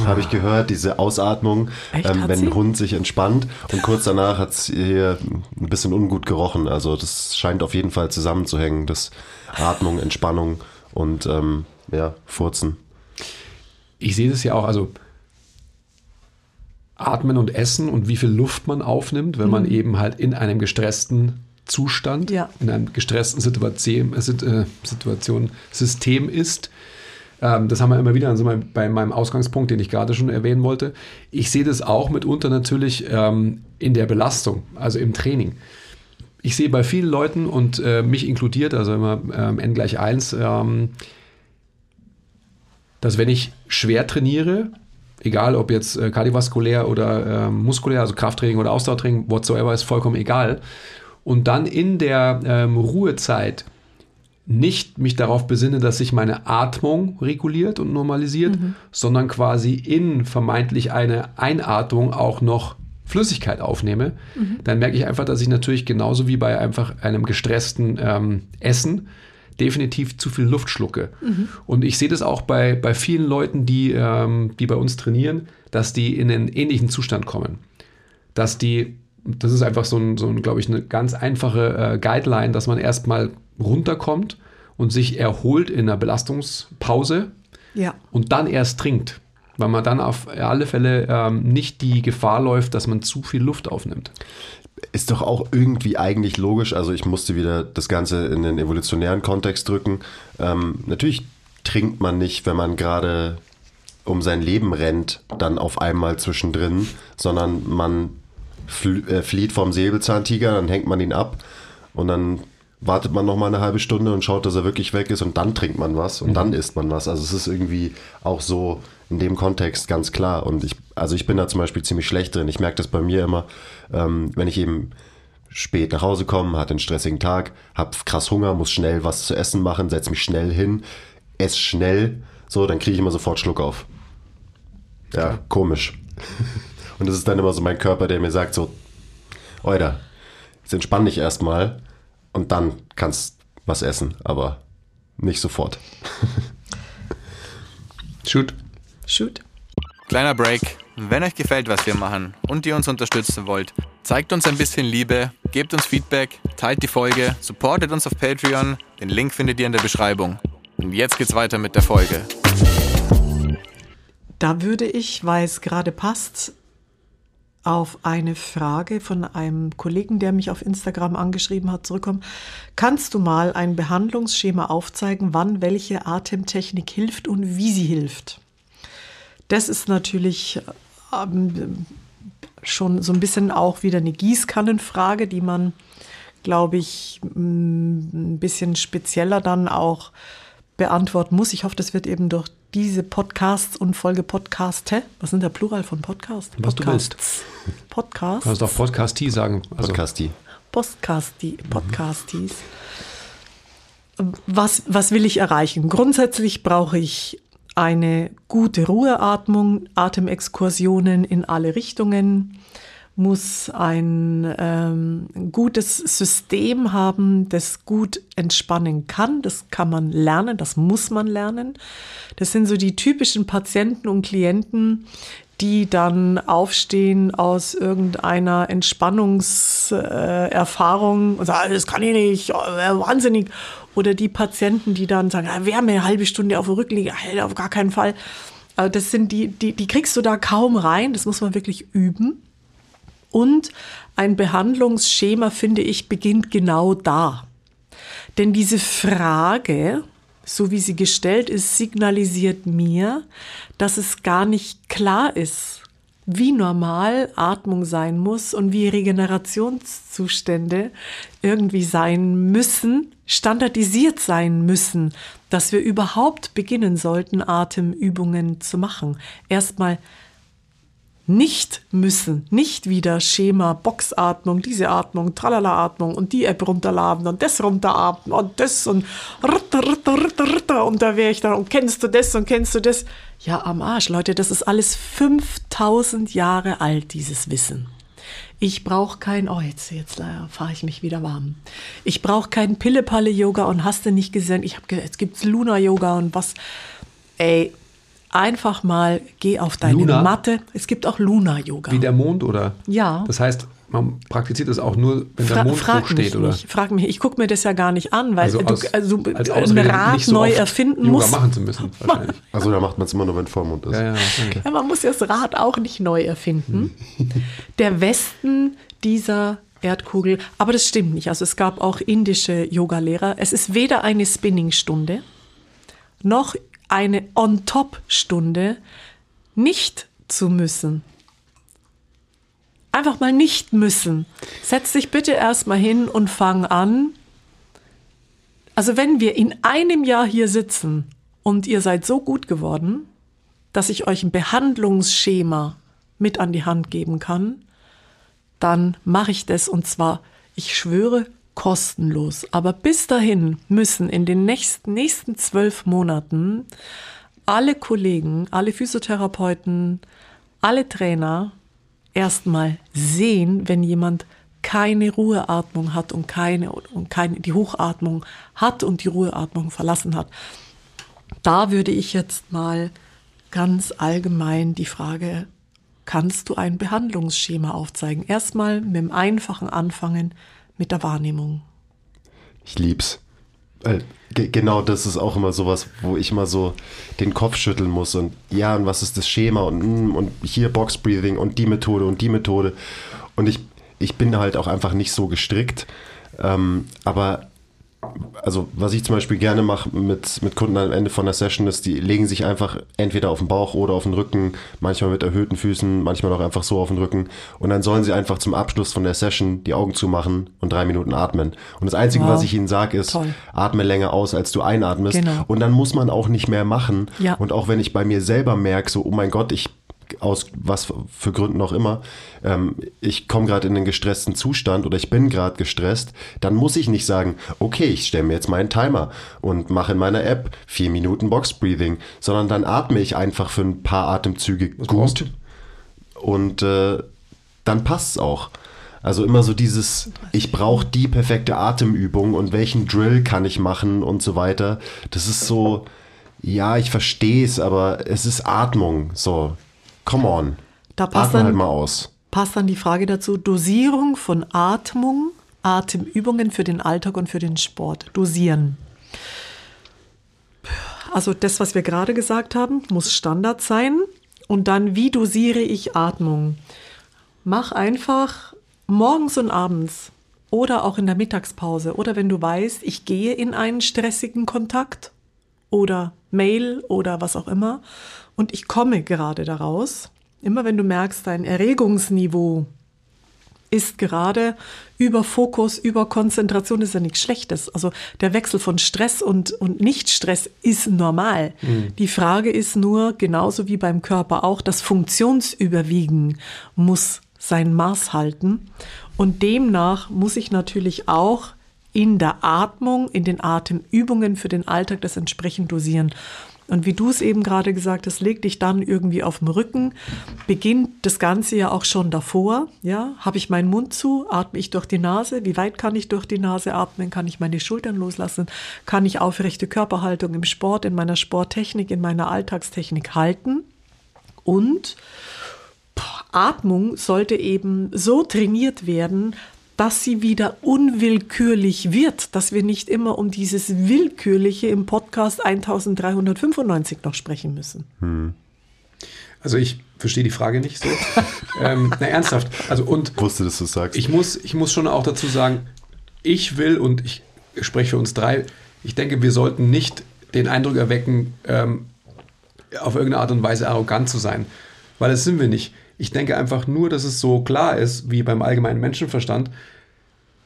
habe ich gehört, diese Ausatmung, ähm, wenn ein Hund sich entspannt und kurz danach hat es hier ein bisschen ungut gerochen. Also das scheint auf jeden Fall zusammenzuhängen, das Atmung, Entspannung und ähm, ja, Furzen. Ich sehe das ja auch, also Atmen und Essen und wie viel Luft man aufnimmt, wenn mhm. man eben halt in einem gestressten Zustand, ja. in einem gestressten Situation, äh, äh, Situation System ist. Ähm, das haben wir immer wieder also bei meinem Ausgangspunkt, den ich gerade schon erwähnen wollte. Ich sehe das auch mitunter natürlich ähm, in der Belastung, also im Training. Ich sehe bei vielen Leuten und äh, mich inkludiert, also immer ähm, n gleich 1, ähm, dass wenn ich schwer trainiere, egal ob jetzt äh, kardiovaskulär oder äh, muskulär, also Krafttraining oder Ausdauertraining, whatsoever, ist vollkommen egal. Und dann in der ähm, Ruhezeit nicht mich darauf besinne, dass sich meine Atmung reguliert und normalisiert, mhm. sondern quasi in vermeintlich eine Einatmung auch noch Flüssigkeit aufnehme, mhm. dann merke ich einfach, dass ich natürlich genauso wie bei einfach einem gestressten ähm, Essen definitiv zu viel Luft schlucke. Mhm. Und ich sehe das auch bei, bei vielen Leuten, die, ähm, die bei uns trainieren, dass die in einen ähnlichen Zustand kommen. Dass die, das ist einfach so ein, so ein glaube ich, eine ganz einfache äh, Guideline, dass man erstmal runterkommt und sich erholt in einer Belastungspause ja. und dann erst trinkt. Weil man dann auf alle Fälle ähm, nicht die Gefahr läuft, dass man zu viel Luft aufnimmt ist doch auch irgendwie eigentlich logisch. Also ich musste wieder das Ganze in den evolutionären Kontext drücken. Ähm, natürlich trinkt man nicht, wenn man gerade um sein Leben rennt, dann auf einmal zwischendrin, sondern man äh, flieht vom Säbelzahntiger, dann hängt man ihn ab und dann wartet man noch mal eine halbe Stunde und schaut, dass er wirklich weg ist und dann trinkt man was und mhm. dann isst man was. Also es ist irgendwie auch so in dem Kontext ganz klar. Und ich, also ich bin da zum Beispiel ziemlich schlecht drin. Ich merke das bei mir immer, ähm, wenn ich eben spät nach Hause komme, hatte einen stressigen Tag, habe krass Hunger, muss schnell was zu essen machen, setze mich schnell hin, esse schnell, so, dann kriege ich immer sofort Schluck auf. Ja, komisch. Und das ist dann immer so mein Körper, der mir sagt so, Oida, jetzt entspann dich erstmal und dann kannst was essen, aber nicht sofort. Shoot. Shoot. Kleiner Break. Wenn euch gefällt, was wir machen und ihr uns unterstützen wollt, zeigt uns ein bisschen Liebe, gebt uns Feedback, teilt die Folge, supportet uns auf Patreon. Den Link findet ihr in der Beschreibung. Und jetzt geht's weiter mit der Folge. Da würde ich, weil es gerade passt, auf eine Frage von einem Kollegen, der mich auf Instagram angeschrieben hat, zurückkommen. Kannst du mal ein Behandlungsschema aufzeigen, wann welche Atemtechnik hilft und wie sie hilft? Das ist natürlich ähm, schon so ein bisschen auch wieder eine Gießkannenfrage, die man, glaube ich, ein bisschen spezieller dann auch beantworten muss. Ich hoffe, das wird eben durch diese Podcasts und Folge Podcaste, was sind der Plural von Podcast? Was Podcasts. du willst. Podcast. Du kannst auch Podcastie sagen. Also, Podcasti. Podcasti, Podcasties. Was, was will ich erreichen? Grundsätzlich brauche ich eine gute Ruheatmung, Atemexkursionen in alle Richtungen, muss ein ähm, gutes System haben, das gut entspannen kann. Das kann man lernen, das muss man lernen. Das sind so die typischen Patienten und Klienten, die dann aufstehen aus irgendeiner Entspannungserfahrung und sagen, das kann ich nicht, oh, wahnsinnig. Oder die Patienten, die dann sagen, wir haben eine halbe Stunde auf der Rückliege, auf gar keinen Fall. Also das sind die, die, die kriegst du da kaum rein, das muss man wirklich üben. Und ein Behandlungsschema, finde ich, beginnt genau da. Denn diese Frage, so wie sie gestellt ist, signalisiert mir, dass es gar nicht klar ist, wie normal Atmung sein muss und wie Regenerationszustände irgendwie sein müssen, standardisiert sein müssen, dass wir überhaupt beginnen sollten, Atemübungen zu machen. Erstmal nicht müssen, nicht wieder Schema, Boxatmung, diese Atmung, Tralala-Atmung und die App runterladen und das runteratmen und das und ritter, ritter, ritter, ritter und da wäre ich dann und kennst du das und kennst du das? Ja, am Arsch, Leute, das ist alles 5000 Jahre alt, dieses Wissen. Ich brauche kein, oh, jetzt, jetzt fahre ich mich wieder warm. Ich brauche kein Pille-Palle-Yoga und hast du nicht gesehen, ich habe jetzt gibt's Luna-Yoga und was. Ey, einfach mal geh auf deine Luna? Matte. Es gibt auch Luna-Yoga. wie der Mond oder? Ja. Das heißt, man praktiziert das auch nur, wenn der Fra Mond frag hoch steht, mich oder? nicht, frag mich. Ich gucke mir das ja gar nicht an, weil Also du aus- also als ein Ausrede, Rad nicht so neu oft erfinden Yoga musst. machen zu müssen, wahrscheinlich. Also da macht man es immer nur, wenn Vollmond ist. Ja, ja, okay. Ja, man muss das Rad auch nicht neu erfinden. Hm. Der Westen dieser Erdkugel, aber das stimmt nicht. Also es gab auch indische Yogalehrer. Es ist weder eine Spinningstunde noch eine On-Top-Stunde, nicht zu müssen. Einfach mal nicht müssen. Setz dich bitte erstmal hin und fang an. Also wenn wir in einem Jahr hier sitzen und ihr seid so gut geworden, dass ich euch ein Behandlungsschema mit an die Hand geben kann, dann mache ich das und zwar, ich schwöre, kostenlos. Aber bis dahin müssen in den nächsten, nächsten zwölf Monaten alle Kollegen, alle Physiotherapeuten, alle Trainer erstmal sehen, wenn jemand keine Ruheatmung hat und keine und keine die Hochatmung hat und die Ruheatmung verlassen hat. Da würde ich jetzt mal ganz allgemein die Frage, kannst du ein Behandlungsschema aufzeigen? Erstmal mit dem einfachen anfangen mit der Wahrnehmung. Ich lieb's. Ge- genau das ist auch immer sowas, wo ich mal so den Kopf schütteln muss und ja, und was ist das Schema und, mm, und hier Box Breathing und die Methode und die Methode. Und ich, ich bin halt auch einfach nicht so gestrickt. Ähm, aber also was ich zum Beispiel gerne mache mit, mit Kunden am Ende von der Session ist, die legen sich einfach entweder auf den Bauch oder auf den Rücken, manchmal mit erhöhten Füßen, manchmal auch einfach so auf den Rücken. Und dann sollen sie einfach zum Abschluss von der Session die Augen zumachen und drei Minuten atmen. Und das Einzige, Wow. was ich ihnen sage, ist, Toll. atme länger aus, als du einatmest. Genau. Und dann muss man auch nicht mehr machen. Ja. Und auch wenn ich bei mir selber merke, so, oh mein Gott, ich aus was für Gründen auch immer, ähm, ich komme gerade in einen gestressten Zustand oder ich bin gerade gestresst, dann muss ich nicht sagen, okay, ich stelle mir jetzt meinen Timer und mache in meiner App vier Minuten Box Breathing, sondern dann atme ich einfach für ein paar Atemzüge brauchst gut und äh, dann passt's auch. Also immer so dieses, ich brauche die perfekte Atemübung und welchen Drill kann ich machen und so weiter. Das ist so, ja, ich verstehe es, aber es ist Atmung. So, come on. Da passt Atme dann- halt mal aus. Passt dann die Frage dazu, Dosierung von Atmung, Atemübungen für den Alltag und für den Sport. Dosieren. Also das, was wir gerade gesagt haben, muss Standard sein. Und dann, wie dosiere ich Atmung? Mach einfach morgens und abends oder auch in der Mittagspause oder wenn du weißt, ich gehe in einen stressigen Kontakt oder Mail oder was auch immer und ich komme gerade daraus. Immer wenn du merkst, dein Erregungsniveau ist gerade über Fokus, über Konzentration, ist ja nichts Schlechtes. Also der Wechsel von Stress und, und Nicht-Stress ist normal. Mhm. Die Frage ist nur, genauso wie beim Körper auch, das Funktionsüberwiegen muss sein Maß halten. Und demnach muss ich natürlich auch in der Atmung, in den Atemübungen für den Alltag das entsprechend dosieren. Und wie du es eben gerade gesagt hast, leg dich dann irgendwie auf dem Rücken. Beginnt das Ganze ja auch schon davor. Ja, habe ich meinen Mund zu? Atme ich durch die Nase? Wie weit kann ich durch die Nase atmen? Kann ich meine Schultern loslassen? Kann ich aufrechte Körperhaltung im Sport, in meiner Sporttechnik, in meiner Alltagstechnik halten? Und Atmung sollte eben so trainiert werden, dass sie wieder unwillkürlich wird, dass wir nicht immer um dieses Willkürliche im Podcast 1395 noch sprechen müssen. Hm. Also ich verstehe die Frage nicht so. ähm, na, ernsthaft. Also und wusste, dass du sagst. Ich muss, ich muss schon auch dazu sagen, ich will und ich spreche für uns drei. Ich denke, wir sollten nicht den Eindruck erwecken, ähm, auf irgendeine Art und Weise arrogant zu sein, weil das sind wir nicht. Ich denke einfach nur, dass es so klar ist, wie beim allgemeinen Menschenverstand,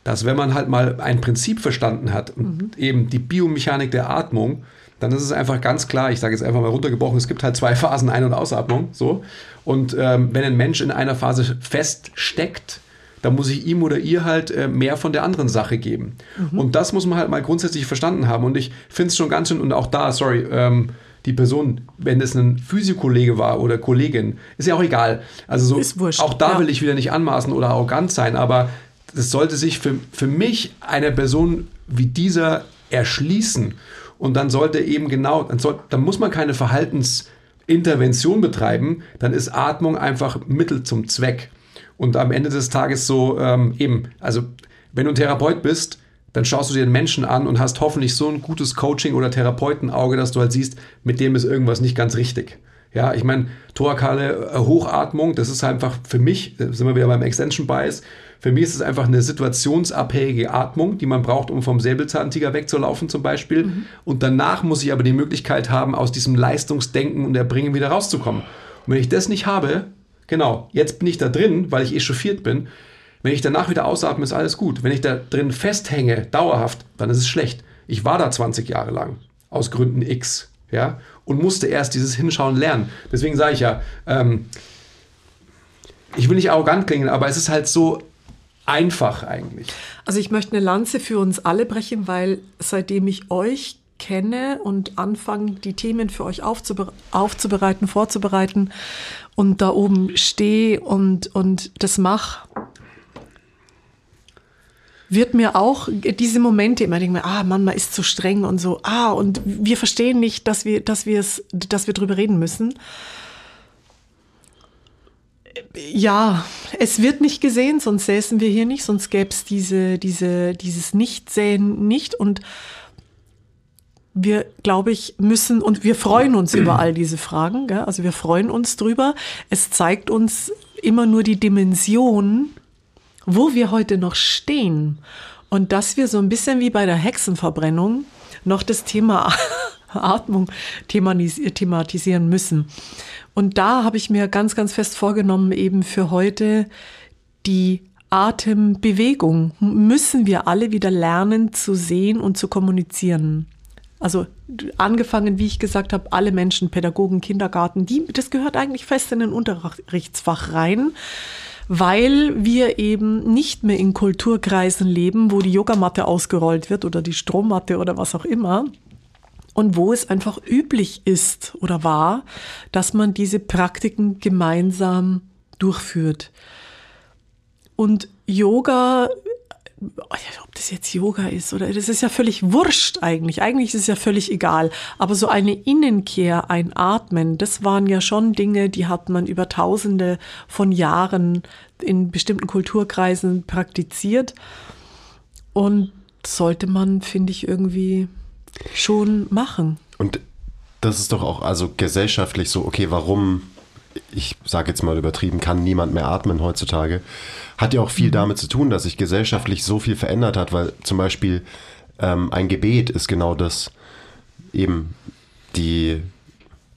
dass wenn man halt mal ein Prinzip verstanden hat und mhm. eben die Biomechanik der Atmung, dann ist es einfach ganz klar, ich sage jetzt einfach mal runtergebrochen, es gibt halt zwei Phasen, Ein- und Ausatmung, so. Und ähm, wenn ein Mensch in einer Phase feststeckt, dann muss ich ihm oder ihr halt äh, mehr von der anderen Sache geben. Mhm. Und das muss man halt mal grundsätzlich verstanden haben. Und ich finde es schon ganz schön, und auch da, sorry, ähm, die Person, wenn es ein Physiokollege war oder Kollegin, ist ja auch egal. Also so, wurscht, auch da ja. will ich wieder nicht anmaßen oder arrogant sein, aber es sollte sich für, für mich eine Person wie dieser erschließen. Und dann sollte eben genau, dann, soll, dann muss man keine Verhaltensintervention betreiben, dann ist Atmung einfach Mittel zum Zweck. Und am Ende des Tages so ähm, eben, also wenn du ein Therapeut bist, dann schaust du dir den Menschen an und hast hoffentlich so ein gutes Coaching- oder Therapeutenauge, dass du halt siehst, mit dem ist irgendwas nicht ganz richtig. Ja, ich meine, thorakale äh, Hochatmung, das ist einfach für mich, sind wir wieder beim Extension Bias, für mich ist es einfach eine situationsabhängige Atmung, die man braucht, um vom Säbelzahntiger wegzulaufen zum Beispiel. Mhm. Und danach muss ich aber die Möglichkeit haben, aus diesem Leistungsdenken und Erbringen wieder rauszukommen. Und wenn ich das nicht habe, genau, jetzt bin ich da drin, weil ich echauffiert bin, wenn ich danach wieder ausatme, ist alles gut. Wenn ich da drin festhänge, dauerhaft, dann ist es schlecht. Ich war da 20 Jahre lang, aus Gründen X, ja, und musste erst dieses Hinschauen lernen. Deswegen sage ich ja, ähm, ich will nicht arrogant klingen, aber es ist halt so einfach eigentlich. Also ich möchte eine Lanze für uns alle brechen, weil seitdem ich euch kenne und anfange, die Themen für euch aufzubere aufzubereiten, vorzubereiten und da oben stehe und, und das mache, wird mir auch diese Momente immer denken, ah Mann, man ist zu streng und so, ah und wir verstehen nicht, dass wir, dass wir es, dass wir drüber reden müssen. Ja, es wird nicht gesehen, sonst säßen wir hier nicht, sonst gäbe es diese, diese, dieses Nichtsehen nicht und wir, glaube ich, müssen und wir freuen uns über all diese Fragen. Gell? Also wir freuen uns drüber. Es zeigt uns immer nur die Dimension wo wir heute noch stehen und dass wir so ein bisschen wie bei der Hexenverbrennung noch das Thema Atmung thematisieren müssen. Und da habe ich mir ganz, ganz fest vorgenommen, eben für heute die Atembewegung müssen wir alle wieder lernen zu sehen und zu kommunizieren. Also angefangen, wie ich gesagt habe, alle Menschen, Pädagogen, Kindergarten, die, das gehört eigentlich fest in den Unterrichtsfach rein weil wir eben nicht mehr in Kulturkreisen leben, wo die Yogamatte ausgerollt wird oder die Strommatte oder was auch immer. Und wo es einfach üblich ist oder war, dass man diese Praktiken gemeinsam durchführt. Und Yoga ob das jetzt Yoga ist oder das ist ja völlig wurscht eigentlich. Eigentlich ist es ja völlig egal. Aber so eine Innenkehr, ein Atmen, das waren ja schon Dinge, die hat man über Tausende von Jahren in bestimmten Kulturkreisen praktiziert. Und sollte man, finde ich, irgendwie schon machen. Und das ist doch auch also gesellschaftlich so, okay, warum ich sage jetzt mal übertrieben, kann niemand mehr atmen heutzutage, hat ja auch viel damit zu tun, dass sich gesellschaftlich so viel verändert hat, weil zum Beispiel ähm, ein Gebet ist genau das, eben die,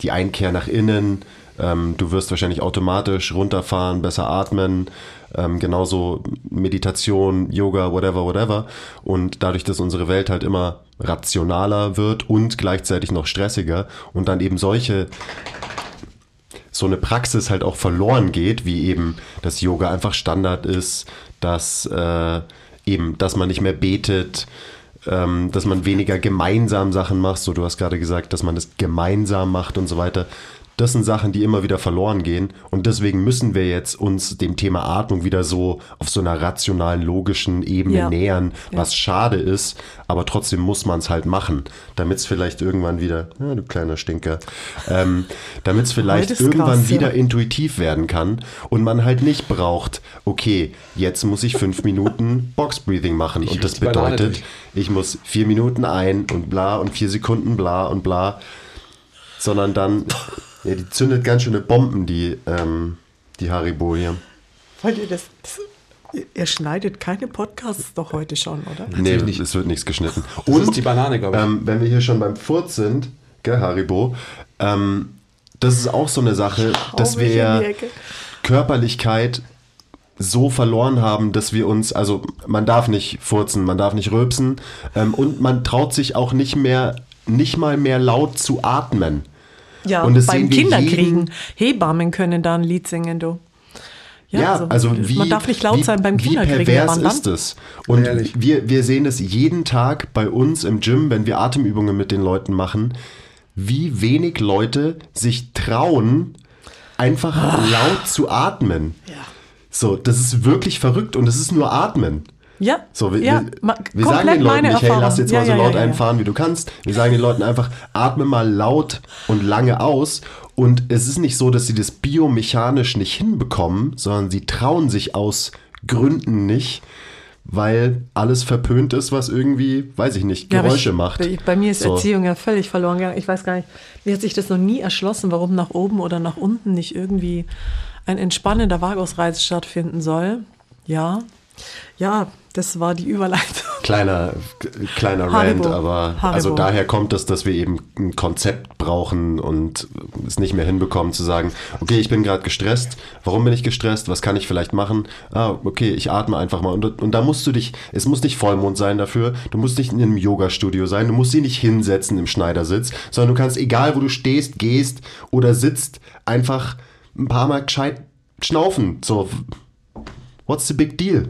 die Einkehr nach innen, ähm, du wirst wahrscheinlich automatisch runterfahren, besser atmen, ähm, genauso Meditation, Yoga, whatever, whatever. Und dadurch, dass unsere Welt halt immer rationaler wird und gleichzeitig noch stressiger und dann eben solche so eine Praxis halt auch verloren geht, wie eben das Yoga einfach Standard ist, dass äh, eben, dass man nicht mehr betet, ähm, dass man weniger gemeinsam Sachen macht. So, du hast gerade gesagt, dass man das gemeinsam macht und so weiter. Das sind Sachen, die immer wieder verloren gehen. Und deswegen müssen wir jetzt uns dem Thema Atmung wieder so auf so einer rationalen, logischen Ebene Ja. nähern, Ja. was schade ist, aber trotzdem muss man es halt machen, damit es vielleicht irgendwann wieder, ja, du kleiner Stinker, ähm, damit es vielleicht irgendwann krass, wieder ja. intuitiv werden kann und man halt nicht braucht, okay, jetzt muss ich fünf Minuten Box Breathing machen Ich und das bedeutet, ich muss vier Minuten ein und bla und vier Sekunden bla und bla, sondern dann, ja, die zündet ganz schöne Bomben, die, ähm, die Haribo hier. Wollt ihr das, das Ihr schneidet keine Podcasts doch heute schon, oder? Nee, nicht. es wird nichts geschnitten. Das ist die Banane, glaube ich. Ähm, wenn wir hier schon beim Furz sind, gell, Haribo, ähm, das ist auch so eine Sache, dass Hau wir ja. Körperlichkeit so verloren haben, dass wir uns, also man darf nicht furzen, man darf nicht rülpsen ähm, und man traut sich auch nicht mehr, nicht mal mehr laut zu atmen. Ja, Und das beim sehen wir Kinderkriegen. Hebammen können da ein Lied singen, du. Ja, also, wie, man darf nicht laut wie, sein beim Wie Kinderkriegen. pervers aber dann- ist es? Und Ehrlich. wir, wir sehen es jeden Tag bei uns im Gym, wenn wir Atemübungen mit den Leuten machen, wie wenig Leute sich trauen, einfach laut zu atmen. Ja. So, das ist wirklich verrückt und es ist nur Atmen. Ja, So, wir, ja, wir, wir sagen den Leuten meine nicht, hey, lass Erfahrung. jetzt Ja, mal so ja, ja, laut ja, ja. einfahren, wie du kannst. Wir sagen den Leuten einfach, atme mal laut und lange aus. Und es ist nicht so, dass sie das biomechanisch nicht hinbekommen, sondern sie trauen sich aus Gründen nicht, weil alles verpönt ist, was irgendwie, weiß ich nicht, Ja, Geräusche ich, macht. Bei, bei mir ist So. Erziehung ja völlig verloren gegangen. Ich weiß gar nicht, mir hat sich das noch nie erschlossen, warum nach oben oder nach unten nicht irgendwie ein entspannender Vagusreiz stattfinden soll. Ja, ja, das war die Überleitung. Kleiner, kleiner. Rant, aber Haribo. also daher kommt es, dass wir eben ein Konzept brauchen und es nicht mehr hinbekommen zu sagen, okay, ich bin gerade gestresst, warum bin ich gestresst, was kann ich vielleicht machen? Ah, okay, ich atme einfach mal und, und da musst du dich, es muss nicht Vollmond sein dafür, du musst nicht in einem Yoga-Studio sein, du musst dich nicht hinsetzen im Schneidersitz, sondern du kannst, egal wo du stehst, gehst oder sitzt, einfach ein paar Mal gescheit schnaufen, so, what's the big deal?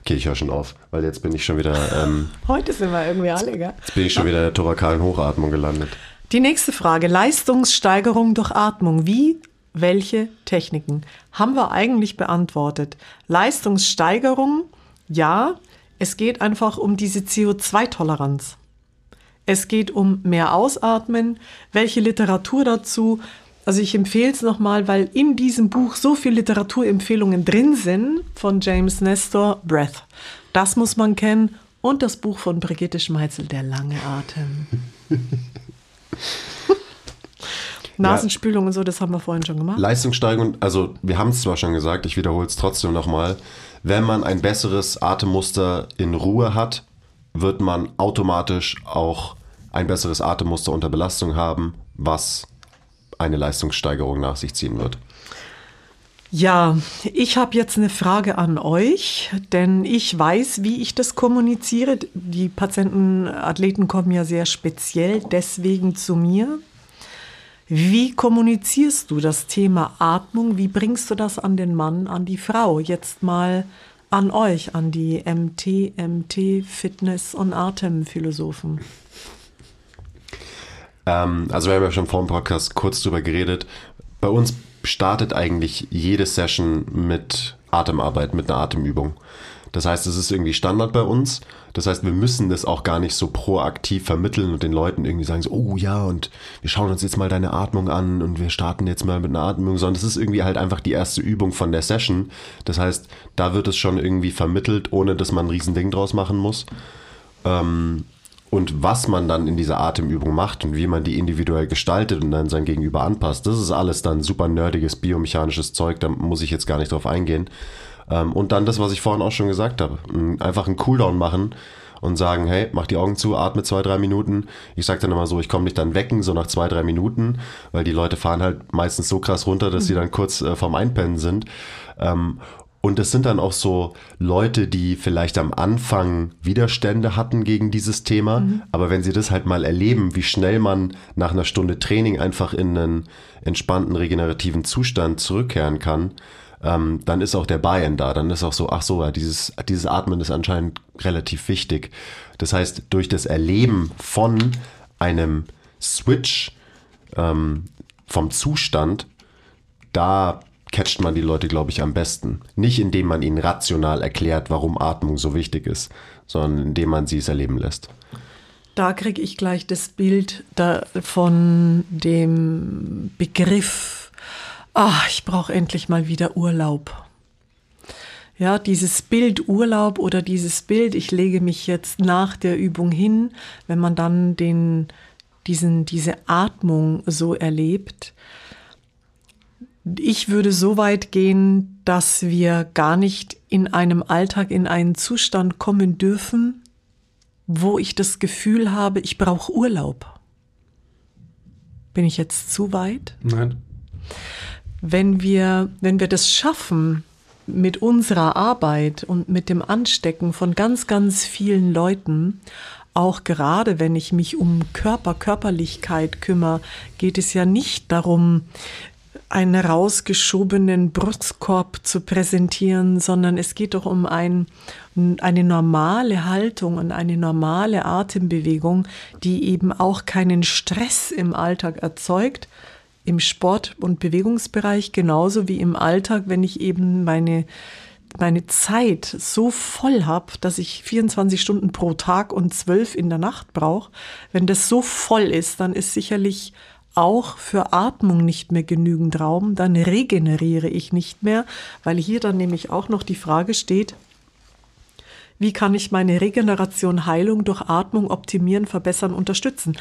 Okay, ich höre schon auf, weil jetzt bin ich schon wieder, ähm, Heute sind wir irgendwie alle, gell? jetzt bin ich schon wieder in der thorakalen Hochatmung gelandet. Die nächste Frage, Leistungssteigerung durch Atmung. Wie, welche Techniken? Haben wir eigentlich beantwortet. Leistungssteigerung, ja, es geht einfach um diese CO2-Toleranz. Es geht um mehr Ausatmen. Welche Literatur dazu? Also ich empfehle es nochmal, weil in diesem Buch so viele Literaturempfehlungen drin sind von James Nestor, Breath. Das muss man kennen. Und das Buch von Brigitte Schmeitzel, Der lange Atem. Nasenspülung und so, das haben wir vorhin schon gemacht. Leistungssteigerung, also wir haben es zwar schon gesagt, ich wiederhole es trotzdem nochmal. Wenn man ein besseres Atemmuster in Ruhe hat, wird man automatisch auch ein besseres Atemmuster unter Belastung haben, was eine Leistungssteigerung nach sich ziehen wird. Ja, ich habe jetzt eine Frage an euch, denn ich weiß, wie ich das kommuniziere. Die Patienten, Athleten kommen ja sehr speziell deswegen zu mir. Wie kommunizierst du das Thema Atmung? Wie bringst du das an den Mann, an die Frau? Jetzt mal an euch, an die MT, MT, Fitness- und Atemphilosophen. Ähm, also wir haben ja schon vor dem Podcast kurz drüber geredet. Bei uns startet eigentlich jede Session mit Atemarbeit, mit einer Atemübung. Das heißt, es ist irgendwie Standard bei uns. Das heißt, wir müssen das auch gar nicht so proaktiv vermitteln und den Leuten irgendwie sagen so, oh ja, und wir schauen uns jetzt mal deine Atmung an und wir starten jetzt mal mit einer Atmung, sondern das ist irgendwie halt einfach die erste Übung von der Session. Das heißt, da wird es schon irgendwie vermittelt, ohne dass man ein Riesending draus machen muss. Ähm, Und was man dann in dieser Atemübung macht und wie man die individuell gestaltet und dann sein Gegenüber anpasst, das ist alles dann super nerdiges biomechanisches Zeug, da muss ich jetzt gar nicht drauf eingehen. Ähm, und dann das, was ich vorhin auch schon gesagt habe, einfach einen Cooldown machen und sagen, hey, mach die Augen zu, atme zwei, drei Minuten. Ich sage dann immer so, ich komme nicht dann wecken, so nach zwei, drei Minuten, weil die Leute fahren halt meistens so krass runter, dass sie dann kurz äh, vorm Einpennen sind. Ähm, und es sind dann auch so Leute, die vielleicht am Anfang Widerstände hatten gegen dieses Thema, mhm. aber wenn sie das halt mal erleben, wie schnell man nach einer Stunde Training einfach in einen entspannten, regenerativen Zustand zurückkehren kann, ähm, dann ist auch der Buy-in da. Dann ist auch so, ach so, dieses, dieses Atmen ist anscheinend relativ wichtig. Das heißt, durch das Erleben von einem Switch ähm, vom Zustand, da catcht man die Leute, glaube ich, am besten. Nicht indem man ihnen rational erklärt, warum Atmung so wichtig ist, sondern indem man sie es erleben lässt. Da kriege ich gleich das Bild da von dem Begriff ach, ich brauche endlich mal wieder Urlaub. Ja, dieses Bild Urlaub oder dieses Bild, ich lege mich jetzt nach der Übung hin, wenn man dann den, diesen, diese Atmung so erlebt. Ich würde so weit gehen, dass wir gar nicht in einem Alltag in einen Zustand kommen dürfen, wo ich das Gefühl habe, ich brauche Urlaub. Bin ich jetzt zu weit? Nein wenn wir, wenn wir das schaffen, mit unserer Arbeit und mit dem Anstecken von ganz, ganz vielen Leuten, auch gerade wenn ich mich um Körper, Körperlichkeit kümmere, geht es ja nicht darum, einen rausgeschobenen Brustkorb zu präsentieren, sondern es geht doch um ein, eine normale Haltung und eine normale Atembewegung, die eben auch keinen Stress im Alltag erzeugt, im Sport- und Bewegungsbereich genauso wie im Alltag, wenn ich eben meine, meine Zeit so voll habe, dass ich 24 Stunden pro Tag und 12 in der Nacht brauche. Wenn das so voll ist, dann ist sicherlich auch für Atmung nicht mehr genügend Raum, dann regeneriere ich nicht mehr, weil hier dann nämlich auch noch die Frage steht, wie kann ich meine Regeneration, Heilung durch Atmung optimieren, verbessern, unterstützen?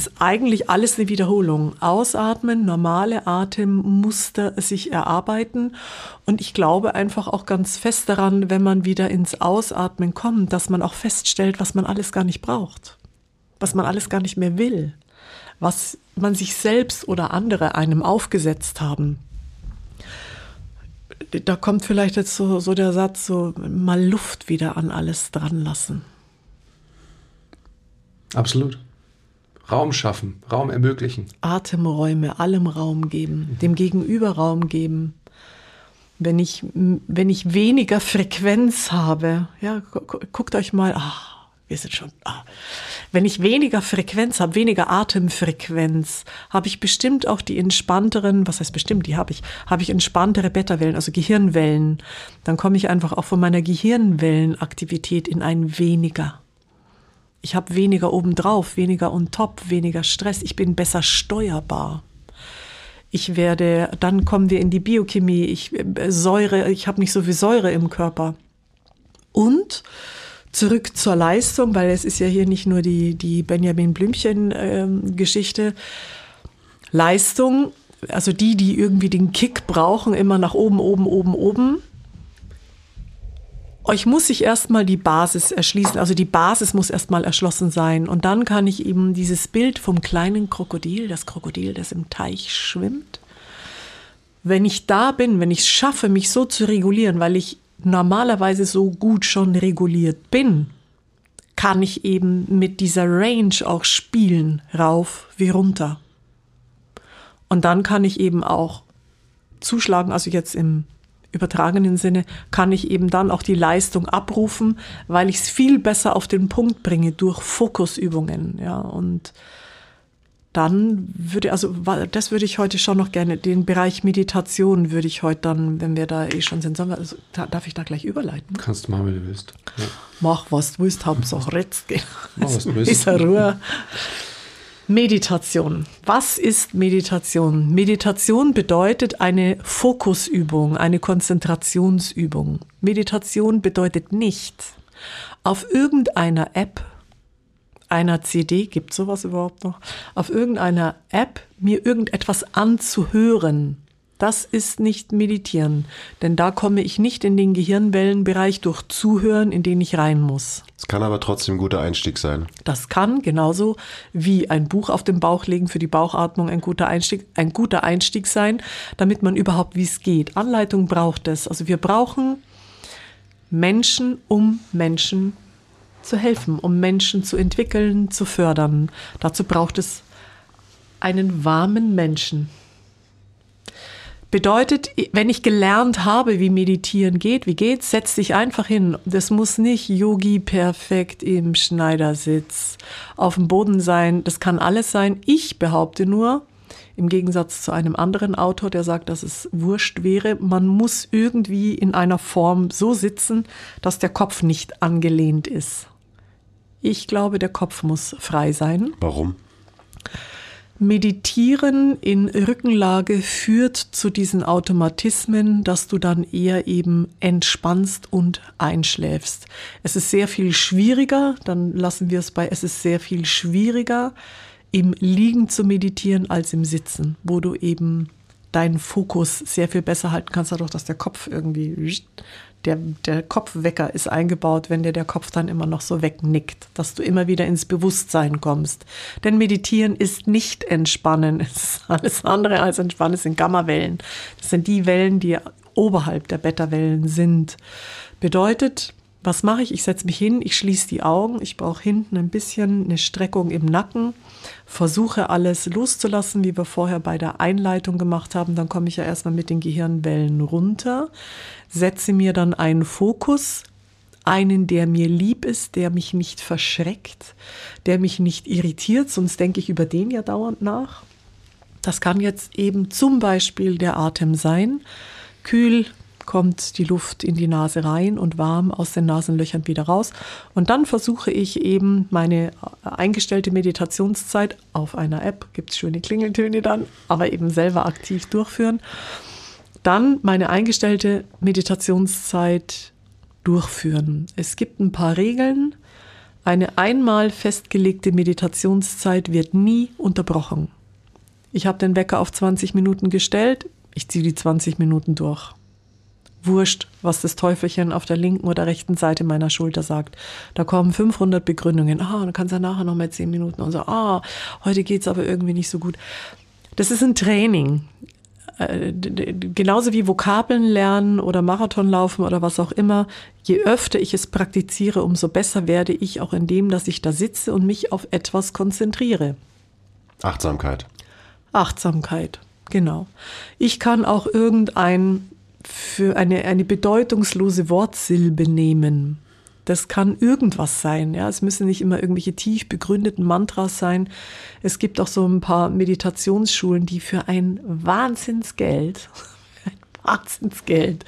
ist eigentlich alles eine Wiederholung. Ausatmen, normale Atemmuster sich erarbeiten. Und ich glaube einfach auch ganz fest daran, wenn man wieder ins Ausatmen kommt, dass man auch feststellt, was man alles gar nicht braucht. Was man alles gar nicht mehr will. Was man sich selbst oder andere einem aufgesetzt haben. Da kommt vielleicht jetzt so, so der Satz, so mal Luft wieder an alles dran lassen. Absolut. Raum schaffen, Raum ermöglichen. Atemräume, allem Raum geben, dem Gegenüber Raum geben. Wenn ich, wenn ich weniger Frequenz habe, ja, guckt euch mal, ah, wir sind schon, ah. wenn ich weniger Frequenz habe, weniger Atemfrequenz, habe ich bestimmt auch die entspannteren, was heißt bestimmt, die habe ich, habe ich entspanntere Beta-Wellen, also Gehirnwellen. Dann komme ich einfach auch von meiner Gehirnwellenaktivität in ein weniger ich habe weniger obendrauf, weniger on top, weniger Stress. Ich bin besser steuerbar. Ich werde, dann kommen wir in die Biochemie. Ich äh, Säure, ich habe nicht so viel Säure im Körper. Und zurück zur Leistung, weil es ist ja hier nicht nur die, die Benjamin Blümchen-Geschichte. Ähm, Leistung, also die, die irgendwie den Kick brauchen, immer nach oben, oben, oben, oben euch muss sich erstmal die Basis erschließen, also die Basis muss erstmal erschlossen sein. Und dann kann ich eben dieses Bild vom kleinen Krokodil, das Krokodil, das im Teich schwimmt, wenn ich da bin, wenn ich es schaffe, mich so zu regulieren, weil ich normalerweise so gut schon reguliert bin, kann ich eben mit dieser Range auch spielen, rauf wie runter. Und dann kann ich eben auch zuschlagen, also jetzt im übertragenen Sinne kann ich eben dann auch die Leistung abrufen, weil ich es viel besser auf den Punkt bringe durch Fokusübungen. Ja, und dann würde, also das würde ich heute schon noch gerne, den Bereich Meditation würde ich heute dann, wenn wir da eh schon sind, wir, also, darf ich da gleich überleiten? Kannst du machen, wenn du willst. Ja. Mach, was du willst, Hauptsache jetzt gehen. Mach, was du willst. Ist Ruhe. Meditation. Was ist Meditation? Meditation bedeutet eine Fokusübung, eine Konzentrationsübung. Meditation bedeutet nicht, auf irgendeiner App irgendeiner CD, gibt sowas überhaupt noch, auf irgendeiner App mir irgendetwas anzuhören. Das ist nicht meditieren, denn da komme ich nicht in den Gehirnwellenbereich durch Zuhören, in den ich rein muss. Es kann aber trotzdem ein guter Einstieg sein. Das kann genauso wie ein Buch auf den Bauch legen für die Bauchatmung ein guter Einstieg, ein guter Einstieg sein, damit man überhaupt wie es geht. Anleitung braucht es. Also wir brauchen Menschen, um Menschen zu helfen, um Menschen zu entwickeln, zu fördern. Dazu braucht es einen warmen Menschen. Bedeutet, wenn ich gelernt habe, wie meditieren geht, wie geht's, setz dich einfach hin. Das muss nicht Yogi perfekt im Schneidersitz auf dem Boden sein. Das kann alles sein. Ich behaupte nur, im Gegensatz zu einem anderen Autor, der sagt, dass es wurscht wäre, man muss irgendwie in einer Form so sitzen, dass der Kopf nicht angelehnt ist. Ich glaube, der Kopf muss frei sein. Warum? Meditieren in Rückenlage führt zu diesen Automatismen, dass du dann eher eben entspannst und einschläfst. Es ist sehr viel schwieriger, dann lassen wir es bei, es ist sehr viel schwieriger, im Liegen zu meditieren als im Sitzen, wo du eben deinen Fokus sehr viel besser halten kannst, dadurch, dass der Kopf irgendwie der, der Kopfwecker ist eingebaut, wenn dir der Kopf dann immer noch so wegnickt, dass du immer wieder ins Bewusstsein kommst. Denn meditieren ist nicht entspannen, es ist alles andere als entspannen, es sind Gammawellen. Das sind die Wellen, die oberhalb der Beta-Wellen sind. Bedeutet, was mache ich? Ich setze mich hin, ich schließe die Augen, ich brauche hinten ein bisschen eine Streckung im Nacken, versuche alles loszulassen, wie wir vorher bei der Einleitung gemacht haben. Dann komme ich ja erstmal mit den Gehirnwellen runter, setze mir dann einen Fokus, einen, der mir lieb ist, der mich nicht verschreckt, der mich nicht irritiert, sonst denke ich über den ja dauernd nach. Das kann jetzt eben zum Beispiel der Atem sein. Kühl, kommt die Luft in die Nase rein und warm aus den Nasenlöchern wieder raus. Und dann versuche ich eben meine eingestellte Meditationszeit auf einer App, gibt es schöne Klingeltöne dann, aber eben selber aktiv durchführen. Dann meine eingestellte Meditationszeit durchführen. Es gibt ein paar Regeln. Eine einmal festgelegte Meditationszeit wird nie unterbrochen. Ich habe den Wecker auf 20 Minuten gestellt. Ich ziehe die 20 Minuten durch wurscht, was das Teufelchen auf der linken oder rechten Seite meiner Schulter sagt. Da kommen 500 Begründungen. Ah, dann kannst du nachher noch mal 10 Minuten und so. Ah, heute geht's aber irgendwie nicht so gut. Das ist ein Training. Äh, genauso wie Vokabeln lernen oder Marathon laufen oder was auch immer. Je öfter ich es praktiziere, umso besser werde ich auch in dem, dass ich da sitze und mich auf etwas konzentriere. Achtsamkeit. Achtsamkeit, genau. Ich kann auch irgendein für eine, eine bedeutungslose Wortsilbe nehmen. Das kann irgendwas sein. Ja, es müssen nicht immer irgendwelche tief begründeten Mantras sein. Es gibt auch so ein paar Meditationsschulen, die für ein Wahnsinnsgeld, ein Wahnsinnsgeld,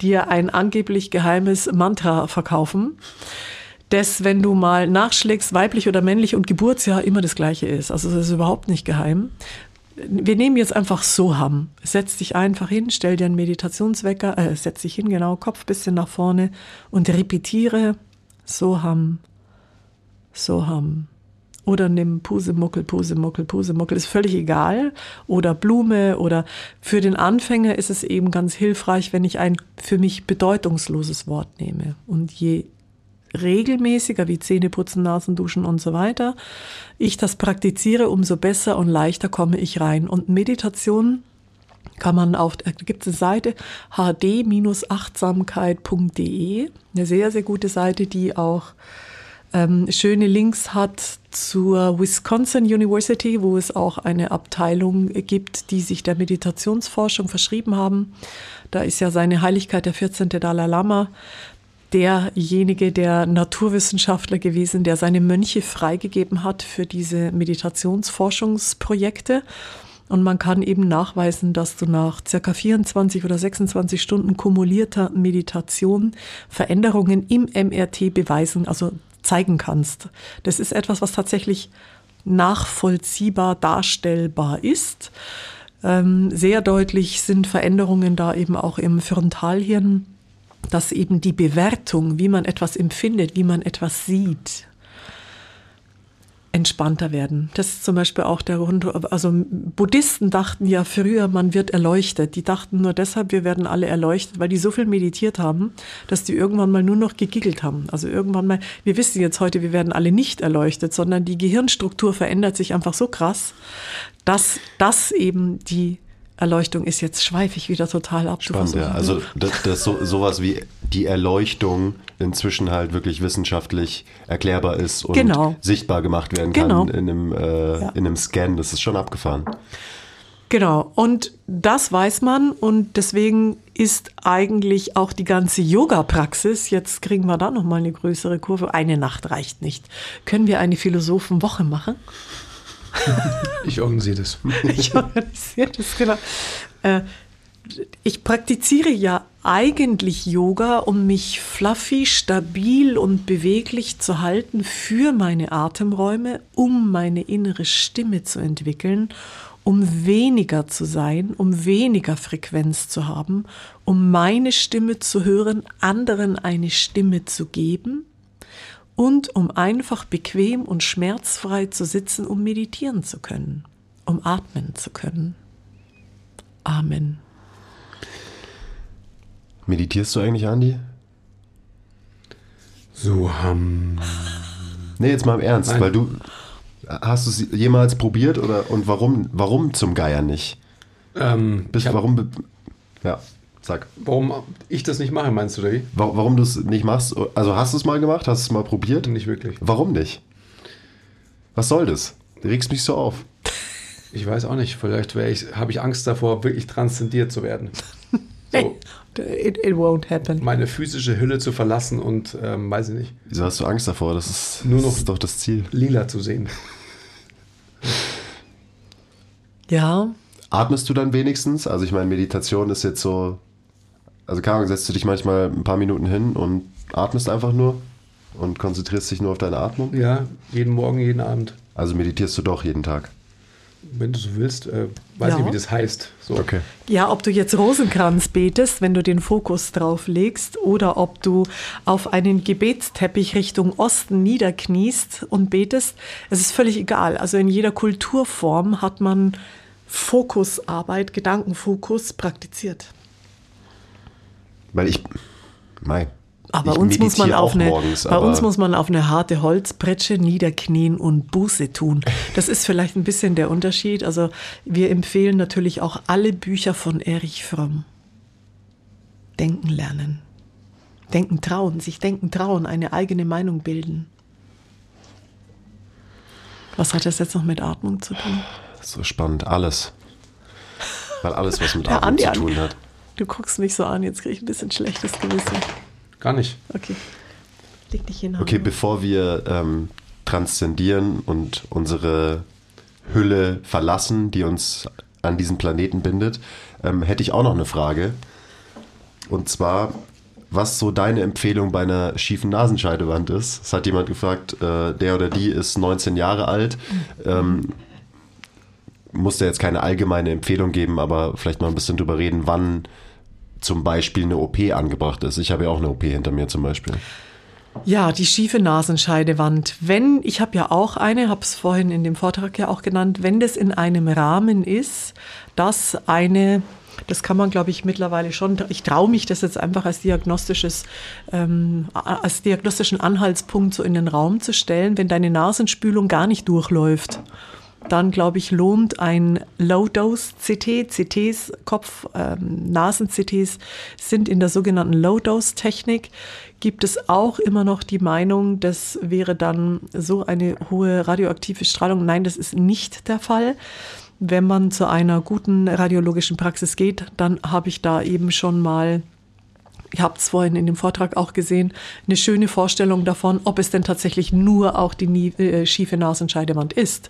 dir ein angeblich geheimes Mantra verkaufen das, wenn du mal nachschlägst, weiblich oder männlich und Geburtsjahr immer das gleiche ist. Also das ist überhaupt nicht geheim wir nehmen jetzt einfach Soham. Setz dich einfach hin, stell dir einen Meditationswecker, äh, setz dich hin, genau, Kopf bisschen nach vorne und repetiere Soham, Soham. Oder nimm Pusemuckel, Pusemuckel, Pusemuckel, ist völlig egal. Oder Blume oder für den Anfänger ist es eben ganz hilfreich, wenn ich ein für mich bedeutungsloses Wort nehme. Und je regelmäßiger wie Zähneputzen, Nasenduschen und so weiter, ich das praktiziere, umso besser und leichter komme ich rein. Und Meditation kann man auf, da gibt es eine Seite hd-achtsamkeit.de, eine sehr, sehr gute Seite, die auch ähm, schöne Links hat zur Wisconsin University, wo es auch eine Abteilung gibt, die sich der Meditationsforschung verschrieben haben. Da ist ja seine Heiligkeit der 14. Dalai Lama derjenige, der Naturwissenschaftler gewesen, der seine Mönche freigegeben hat für diese Meditationsforschungsprojekte. Und man kann eben nachweisen, dass du nach circa 24 oder 26 Stunden kumulierter Meditation Veränderungen im MRT beweisen, also zeigen kannst. Das ist etwas, was tatsächlich nachvollziehbar darstellbar ist. Ähm, sehr deutlich sind Veränderungen da eben auch im Frontalhirn dass eben die Bewertung, wie man etwas empfindet, wie man etwas sieht, entspannter werden. Das ist zum Beispiel auch der Grund, also Buddhisten dachten ja früher, man wird erleuchtet. Die dachten nur deshalb, wir werden alle erleuchtet, weil die so viel meditiert haben, dass die irgendwann mal nur noch gegiggelt haben. Also irgendwann mal, wir wissen jetzt heute, wir werden alle nicht erleuchtet, sondern die Gehirnstruktur verändert sich einfach so krass, dass das eben die Erleuchtung ist jetzt schweife ich wieder total ab. Spannend, ja. Also das, das so, sowas wie die Erleuchtung inzwischen halt wirklich wissenschaftlich erklärbar ist und genau. sichtbar gemacht werden kann genau. in, einem, äh, ja. in einem Scan. Das ist schon abgefahren. Genau, und das weiß man und deswegen ist eigentlich auch die ganze Yoga-Praxis, jetzt kriegen wir da nochmal eine größere Kurve, eine Nacht reicht nicht. Können wir eine Philosophenwoche machen? Ich organisiere das. Ich organisiere das, genau. Äh, ich praktiziere ja eigentlich Yoga, um mich fluffy, stabil und beweglich zu halten für meine Atemräume, um meine innere Stimme zu entwickeln, um weniger zu sein, um weniger Frequenz zu haben, um meine Stimme zu hören, anderen eine Stimme zu geben und um einfach bequem und schmerzfrei zu sitzen, um meditieren zu können, um atmen zu können. Amen. Meditierst du eigentlich, Andi? So, ähm. Nee, jetzt mal im Ernst, Nein. weil du. Hast du es jemals probiert oder und warum, warum zum Geier nicht? Ähm, Bis, warum. Ja, sag. Warum ich das nicht mache, meinst du, oder wie? Warum du es nicht machst? Also hast du es mal gemacht? Hast du es mal probiert? Nicht wirklich. Warum nicht? Was soll das? Du regst mich so auf. Ich weiß auch nicht. Vielleicht ich, habe ich Angst davor, wirklich transzendiert zu werden. So. It, it, won't happen. Meine physische Hülle zu verlassen und ähm, weiß ich nicht. Wieso hast du Angst davor? Das ist, Nur noch das ist doch das Ziel. Lila zu sehen. Ja. Atmest du dann wenigstens? Also ich meine, Meditation ist jetzt so. Also keine Ahnung, setzt du dich manchmal ein paar Minuten hin und atmest einfach nur und konzentrierst dich nur auf deine Atmung? Ja, jeden Morgen, jeden Abend. Also meditierst du doch jeden Tag? wenn du so willst, äh, weiß ja. nicht, wie das heißt. So. Okay. Ja, ob du jetzt Rosenkranz betest, wenn du den Fokus drauf legst, oder ob du auf einen Gebetsteppich Richtung Osten niederkniest und betest, es ist völlig egal. Also in jeder Kulturform hat man Fokusarbeit, Gedankenfokus praktiziert. Weil ich, mein, aber uns muss man auf eine, morgens, bei uns muss man auf eine harte Holzbretsche niederknien und Buße tun. Das ist vielleicht ein bisschen der Unterschied. Also wir empfehlen natürlich auch alle Bücher von Erich Fromm. Denken lernen. Denken trauen, sich denken trauen, eine eigene Meinung bilden. Was hat das jetzt noch mit Atmung zu tun? So spannend, alles. Weil alles, was mit Atmung zu tun hat. Du guckst mich so an, jetzt kriege ich ein bisschen schlechtes Gewissen. Gar nicht. Okay. Leg dich hin. Okay, bevor wir ähm, transzendieren und unsere Hülle verlassen, die uns an diesen Planeten bindet, ähm, hätte ich auch noch eine Frage. Und zwar, was so deine Empfehlung bei einer schiefen Nasenscheidewand ist. Es hat jemand gefragt, äh, der oder die ist 19 Jahre alt. Ähm, musste jetzt keine allgemeine Empfehlung geben, aber vielleicht mal ein bisschen drüber reden, wann zum Beispiel eine OP angebracht ist. Ich habe ja auch eine OP hinter mir zum Beispiel. Ja, die schiefe Nasenscheidewand. Wenn, ich habe ja auch eine, habe es vorhin in dem Vortrag ja auch genannt, wenn das in einem Rahmen ist, dass eine, das kann man glaube ich mittlerweile schon, ich traue mich das jetzt einfach als diagnostisches, ähm, als diagnostischen Anhaltspunkt so in den Raum zu stellen, wenn deine Nasenspülung gar nicht durchläuft dann glaube ich, lohnt ein Low-Dose-CT. CTs, Kopf-, ähm, Nasen-CTs sind in der sogenannten Low-Dose-Technik. Gibt es auch immer noch die Meinung, das wäre dann so eine hohe radioaktive Strahlung? Nein, das ist nicht der Fall. Wenn man zu einer guten radiologischen Praxis geht, dann habe ich da eben schon mal ihr habt es vorhin in dem Vortrag auch gesehen, eine schöne Vorstellung davon, ob es denn tatsächlich nur auch die äh, schiefe Nasenscheidewand ist.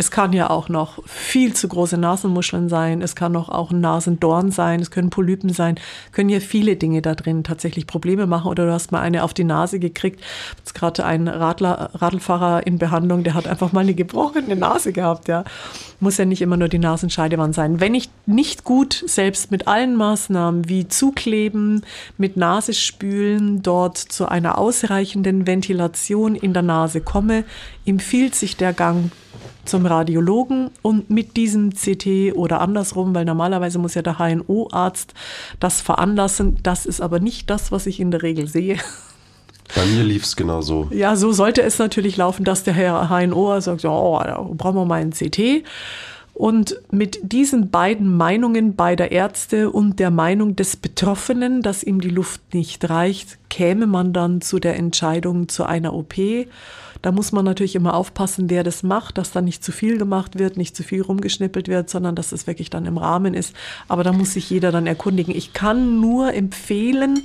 Es kann ja auch noch viel zu große Nasenmuscheln sein, es kann noch auch ein Nasendorn sein, es können Polypen sein, können ja viele Dinge da drin tatsächlich Probleme machen oder du hast mal eine auf die Nase gekriegt. Jetzt gerade ein Radler, Radlfahrer in Behandlung, der hat einfach mal eine gebrochene Nase gehabt, ja. Muss ja nicht immer nur die Nasenscheidewand sein. Wenn ich nicht gut selbst mit allen Maßnahmen wie Zukleben, mit Nasespülen dort zu einer ausreichenden Ventilation in der Nase komme, empfiehlt sich der Gang zum Radiologen und mit diesem CT oder andersrum, weil normalerweise muss ja der HNO-Arzt das veranlassen. Das ist aber nicht das, was ich in der Regel sehe. Bei mir lief es genau so. Ja, so sollte es natürlich laufen, dass der Herr HNO sagt, oh, da brauchen wir mal einen CT. Und mit diesen beiden Meinungen beider Ärzte und der Meinung des Betroffenen, dass ihm die Luft nicht reicht, käme man dann zu der Entscheidung zu einer OP. Da muss man natürlich immer aufpassen, wer das macht, dass da nicht zu viel gemacht wird, nicht zu viel rumgeschnippelt wird, sondern dass es wirklich dann im Rahmen ist. Aber da muss sich jeder dann erkundigen. Ich kann nur empfehlen,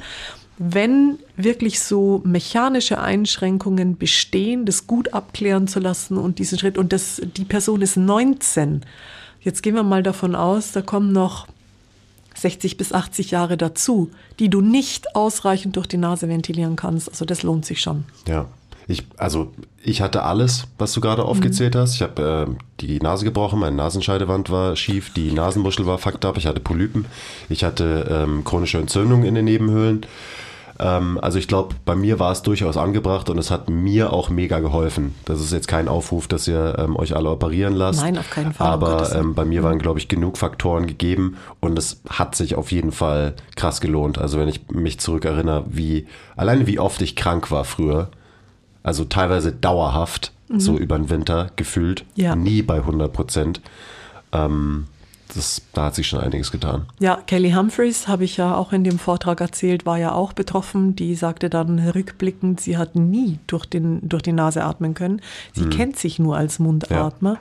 wenn wirklich so mechanische Einschränkungen bestehen, das gut abklären zu lassen und diesen Schritt, und das, die Person ist 19. Jetzt gehen wir mal davon aus, da kommen noch 60 bis 80 Jahre dazu, die du nicht ausreichend durch die Nase ventilieren kannst. Also das lohnt sich schon. Ja. Ich, also ich hatte alles, was du gerade aufgezählt mhm. hast. Ich habe äh, die Nase gebrochen, meine Nasenscheidewand war schief, die Nasenmuschel war fucked up, ich hatte Polypen, ich hatte ähm, chronische Entzündungen in den Nebenhöhlen. Ähm, also ich glaube, bei mir war es durchaus angebracht und es hat mir auch mega geholfen. Das ist jetzt kein Aufruf, dass ihr ähm, euch alle operieren lasst. Nein, auf keinen Fall. Aber ähm, bei mir waren, glaube ich, genug Faktoren gegeben und es hat sich auf jeden Fall krass gelohnt. Also wenn ich mich zurückerinnere, wie, alleine wie oft ich krank war früher, also teilweise dauerhaft, mhm. so über den Winter gefühlt, ja. nie bei 100 Prozent. Ähm, das, da hat sich schon einiges getan. Ja, Kelly Humphreys, habe ich ja auch in dem Vortrag erzählt, war ja auch betroffen. Die sagte dann rückblickend, sie hat nie durch, den, durch die Nase atmen können. Sie hm. kennt sich nur als Mundatmer. Ja.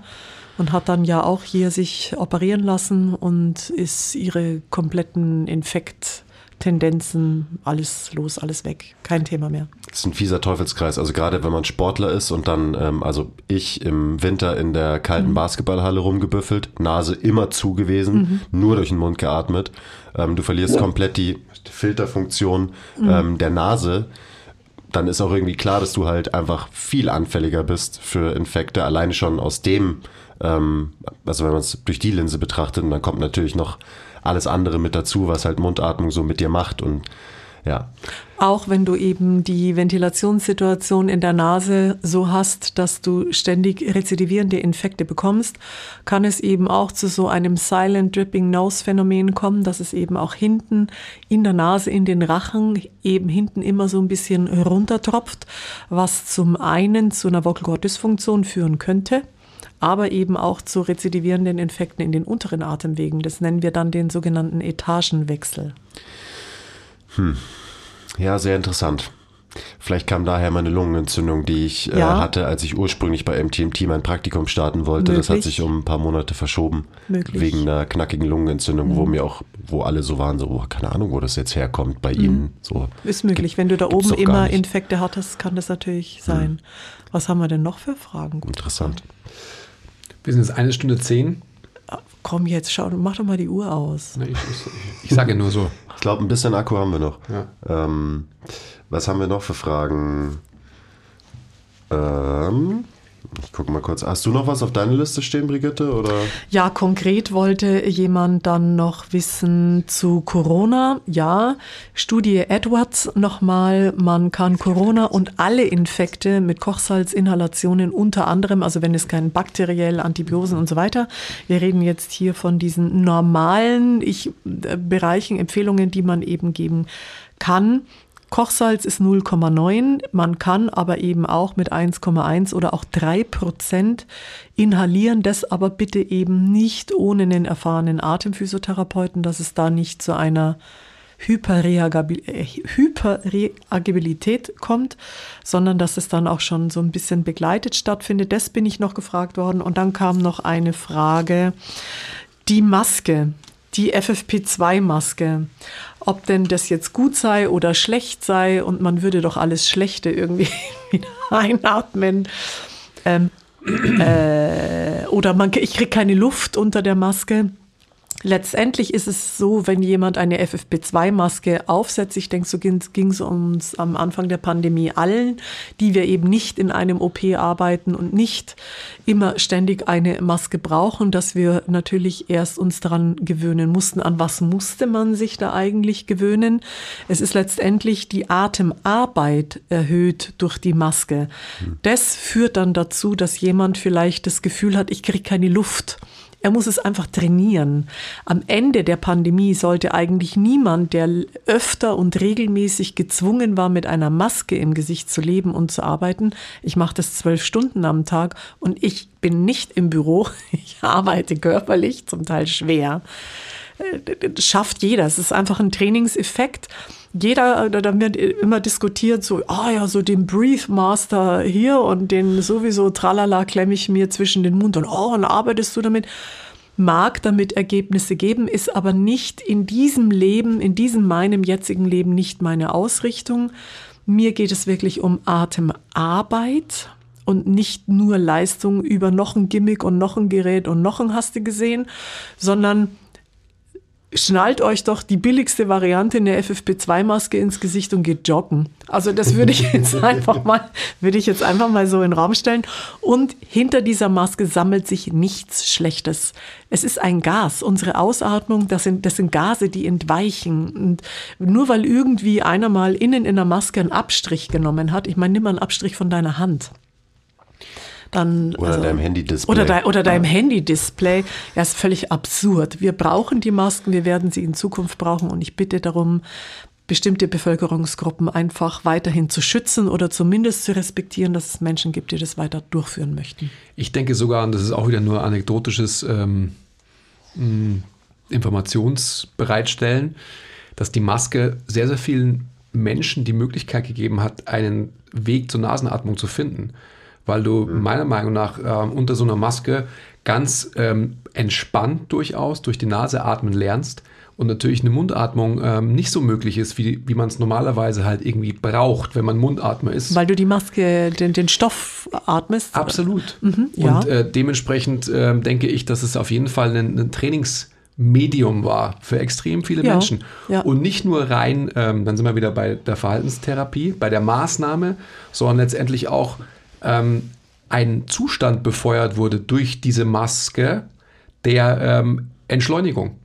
Und hat dann ja auch hier sich operieren lassen und ist ihre kompletten Infekt Tendenzen, alles los, alles weg, kein Thema mehr. Das ist ein fieser Teufelskreis. Also gerade wenn man Sportler ist und dann, ähm, also ich im Winter in der kalten mhm. Basketballhalle rumgebüffelt, Nase immer zu gewesen, mhm. nur durch den Mund geatmet. Ähm, du verlierst ja. komplett die Filterfunktion mhm. ähm, der Nase. Dann ist auch irgendwie klar, dass du halt einfach viel anfälliger bist für Infekte, alleine schon aus dem, ähm, also wenn man es durch die Linse betrachtet, dann kommt natürlich noch alles andere mit dazu, was halt Mundatmung so mit dir macht und ja. Auch wenn du eben die Ventilationssituation in der Nase so hast, dass du ständig rezidivierende Infekte bekommst, kann es eben auch zu so einem Silent Dripping Nose Phänomen kommen, dass es eben auch hinten in der Nase, in den Rachen eben hinten immer so ein bisschen runtertropft, was zum einen zu einer Vocal Dysfunktion führen könnte aber eben auch zu rezidivierenden Infekten in den unteren Atemwegen. Das nennen wir dann den sogenannten Etagenwechsel. Hm. Ja, sehr interessant. Vielleicht kam daher meine Lungenentzündung, die ich äh, ja. äh, hatte, als ich ursprünglich bei MTMT mein Praktikum starten wollte. Möglich. Das hat sich um ein paar Monate verschoben. Möglich. Wegen einer knackigen Lungenentzündung, mhm. wo mir auch, wo alle so waren, so, oh, keine Ahnung, wo das jetzt herkommt bei mhm. Ihnen. So, Ist möglich. Wenn du da oben immer Infekte hattest, kann das natürlich sein. Mhm. Was haben wir denn noch für Fragen? Gut Interessant. Fragen. Wir sind jetzt eine Stunde zehn. Komm jetzt, schau, mach doch mal die Uhr aus. Ich, ich, ich sage nur so. Ich glaube, ein bisschen Akku haben wir noch. Ja. Ähm, was haben wir noch für Fragen? Ähm, ich gucke mal kurz. Hast du noch was auf deiner Liste stehen, Brigitte? Oder? Ja, konkret wollte jemand dann noch wissen zu Corona. Ja, Studie Edwards nochmal. Man kann Corona und alle Infekte mit Kochsalzinhalationen unter anderem, also wenn es kein bakteriell, Antibiosen und so weiter. Wir reden jetzt hier von diesen normalen ich, äh, Bereichen, Empfehlungen, die man eben geben kann Kochsalz ist 0,9. Man kann aber eben auch mit 1,1 oder auch 3 Prozent inhalieren. Das aber bitte eben nicht ohne einen erfahrenen Atemphysiotherapeuten, dass es da nicht zu einer Hyperreagibilität kommt, sondern dass es dann auch schon so ein bisschen begleitet stattfindet. Das bin ich noch gefragt worden. Und dann kam noch eine Frage. Die Maske, die FFP2-Maske ob denn das jetzt gut sei oder schlecht sei und man würde doch alles Schlechte irgendwie wieder einatmen. Ähm, äh, oder man, ich kriege keine Luft unter der Maske. Letztendlich ist es so, wenn jemand eine FFP2-Maske aufsetzt, ich denke, so ging es uns am Anfang der Pandemie allen, die wir eben nicht in einem OP arbeiten und nicht immer ständig eine Maske brauchen, dass wir natürlich erst uns daran gewöhnen mussten. An was musste man sich da eigentlich gewöhnen? Es ist letztendlich die Atemarbeit erhöht durch die Maske. Das führt dann dazu, dass jemand vielleicht das Gefühl hat, ich kriege keine Luft. Er muss es einfach trainieren. Am Ende der Pandemie sollte eigentlich niemand, der öfter und regelmäßig gezwungen war, mit einer Maske im Gesicht zu leben und zu arbeiten, ich mache das zwölf Stunden am Tag und ich bin nicht im Büro, ich arbeite körperlich, zum Teil schwer. Das schafft jeder. Es ist einfach ein Trainingseffekt jeder, da wird immer diskutiert, so, ah oh ja, so den Breathe Master hier und den sowieso tralala klemme ich mir zwischen den Mund und oh, und arbeitest du damit? Mag damit Ergebnisse geben, ist aber nicht in diesem Leben, in diesem meinem jetzigen Leben nicht meine Ausrichtung. Mir geht es wirklich um Atemarbeit und nicht nur Leistung über noch ein Gimmick und noch ein Gerät und noch ein Hast du gesehen, sondern schnallt euch doch die billigste Variante in der FFP2-Maske ins Gesicht und geht joggen. Also das würde ich jetzt einfach mal, würde ich jetzt einfach mal so in den Raum stellen. Und hinter dieser Maske sammelt sich nichts Schlechtes. Es ist ein Gas. Unsere Ausatmung, das sind, das sind Gase, die entweichen. Und nur weil irgendwie einer mal innen in der Maske einen Abstrich genommen hat, ich meine, nimm mal einen Abstrich von deiner Hand dann. Oder also, deinem Handy-Display. Oder, de, oder deinem ja. Handy-Display. Ja, ist völlig absurd. Wir brauchen die Masken, wir werden sie in Zukunft brauchen und ich bitte darum, bestimmte Bevölkerungsgruppen einfach weiterhin zu schützen oder zumindest zu respektieren, dass es Menschen gibt, die das weiter durchführen möchten. Ich denke sogar, und das ist auch wieder nur anekdotisches ähm, Informationsbereitstellen, dass die Maske sehr, sehr vielen Menschen die Möglichkeit gegeben hat, einen Weg zur Nasenatmung zu finden weil du mhm. meiner Meinung nach äh, unter so einer Maske ganz ähm, entspannt durchaus durch die Nase atmen lernst und natürlich eine Mundatmung ähm, nicht so möglich ist, wie, wie man es normalerweise halt irgendwie braucht, wenn man Mundatmer ist. Weil du die Maske, den, den Stoff atmest? Absolut. Mhm, ja. Und äh, dementsprechend äh, denke ich, dass es auf jeden Fall ein, ein Trainingsmedium war für extrem viele ja, Menschen. Ja. Und nicht nur rein, ähm, dann sind wir wieder bei der Verhaltenstherapie, bei der Maßnahme, sondern letztendlich auch ähm, ein Zustand befeuert wurde durch diese Maske der ähm, Entschleunigung.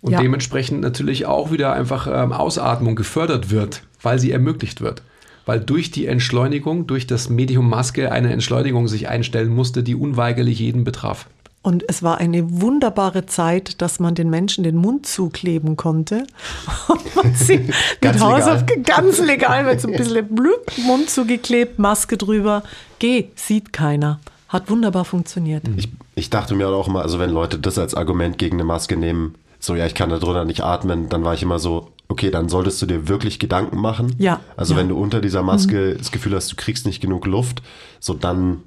Und ja. dementsprechend natürlich auch wieder einfach ähm, Ausatmung gefördert wird, weil sie ermöglicht wird. Weil durch die Entschleunigung, durch das Medium Maske eine Entschleunigung sich einstellen musste, die unweigerlich jeden betraf. Und es war eine wunderbare Zeit, dass man den Menschen den Mund zukleben konnte. Und sie mit Hausaufgaben ganz legal mit so ein bisschen blüb, Mund zugeklebt, Maske drüber. Geh, sieht keiner. Hat wunderbar funktioniert. Ich, ich dachte mir auch immer, also wenn Leute das als Argument gegen eine Maske nehmen, so ja, ich kann da drunter nicht atmen, dann war ich immer so, okay, dann solltest du dir wirklich Gedanken machen. Ja. Also ja. wenn du unter dieser Maske mhm. das Gefühl hast, du kriegst nicht genug Luft, so dann